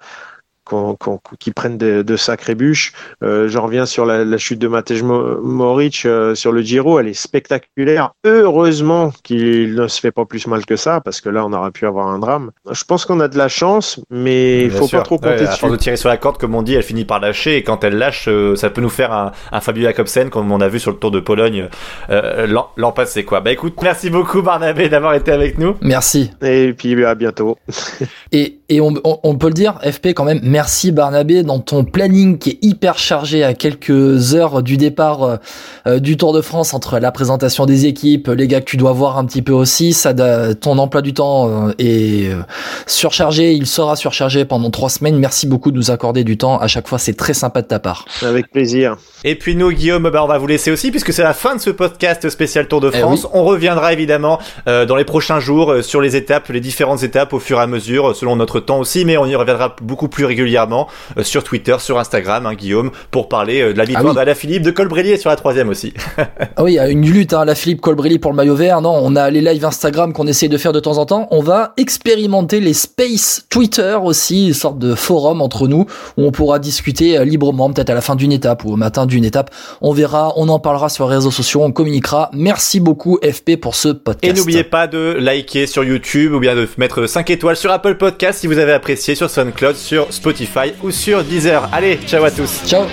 qu'on- qu'on- qui prennent de, de sacrées bûches. Euh, je reviens sur la, la chute de Matej Mo- Moric euh, sur le Giro, elle est spectaculaire. Heureusement qu'il ne se fait pas plus mal que ça parce que là on aurait pu avoir un drame. Je pense qu'on a de la chance, mais il Bien faut sûr. pas trop Ouais, compter à dessus. force de tirer sur la corde, comme on dit, elle finit par lâcher. Et quand elle lâche, euh, ça peut nous faire un, un Fabio Jacobsen, comme on a vu sur le Tour de Pologne euh, l'an l'an passé. Quoi. Bah écoute, merci beaucoup Barnabé d'avoir été avec nous. Merci. Et puis à bientôt. Et, et on, on, on peut le dire, FP quand même, merci Barnabé dans ton planning qui est hyper chargé à quelques heures du départ euh, euh, du Tour de France entre la présentation des équipes, les gars que tu dois voir un petit peu aussi, ça, ton emploi du temps euh, est surchargé, il sera surchargé pendant trois semaines. Merci beaucoup de nous accorder du temps. À chaque fois, c'est très sympa de ta part. Avec plaisir. Et puis nous, Guillaume, bah, on va vous laisser aussi puisque c'est la fin de ce podcast spécial Tour de Eh France. oui. On reviendra évidemment euh, dans les prochains jours euh, sur les étapes, les différentes étapes au fur et à mesure, selon notre temps aussi, mais on y reviendra beaucoup plus régulièrement euh, sur Twitter, sur Instagram, hein, Guillaume, pour parler euh, de la victoire Ah oui. Philippe, de Colbrelli sur la troisième aussi. Ah oui, il y a une lutte, hein, la Philippe Colbrelli pour le maillot vert. Non, on a les lives Instagram qu'on essaye de faire de temps en temps. On va expérimenter les space Twitter aussi, une sorte de forum entre nous où on pourra discuter euh, librement, peut-être à la fin d'une étape ou au matin d'une étape. On verra, on en parlera sur les réseaux sociaux, on communiquera. Merci beaucoup FP pour ce podcast. Et n'oubliez pas de liker sur YouTube ou bien de mettre 5 étoiles sur Apple Podcast si vous avez apprécié, sur SoundCloud, sur Spotify ou sur Deezer. Allez, ciao à tous. Ciao.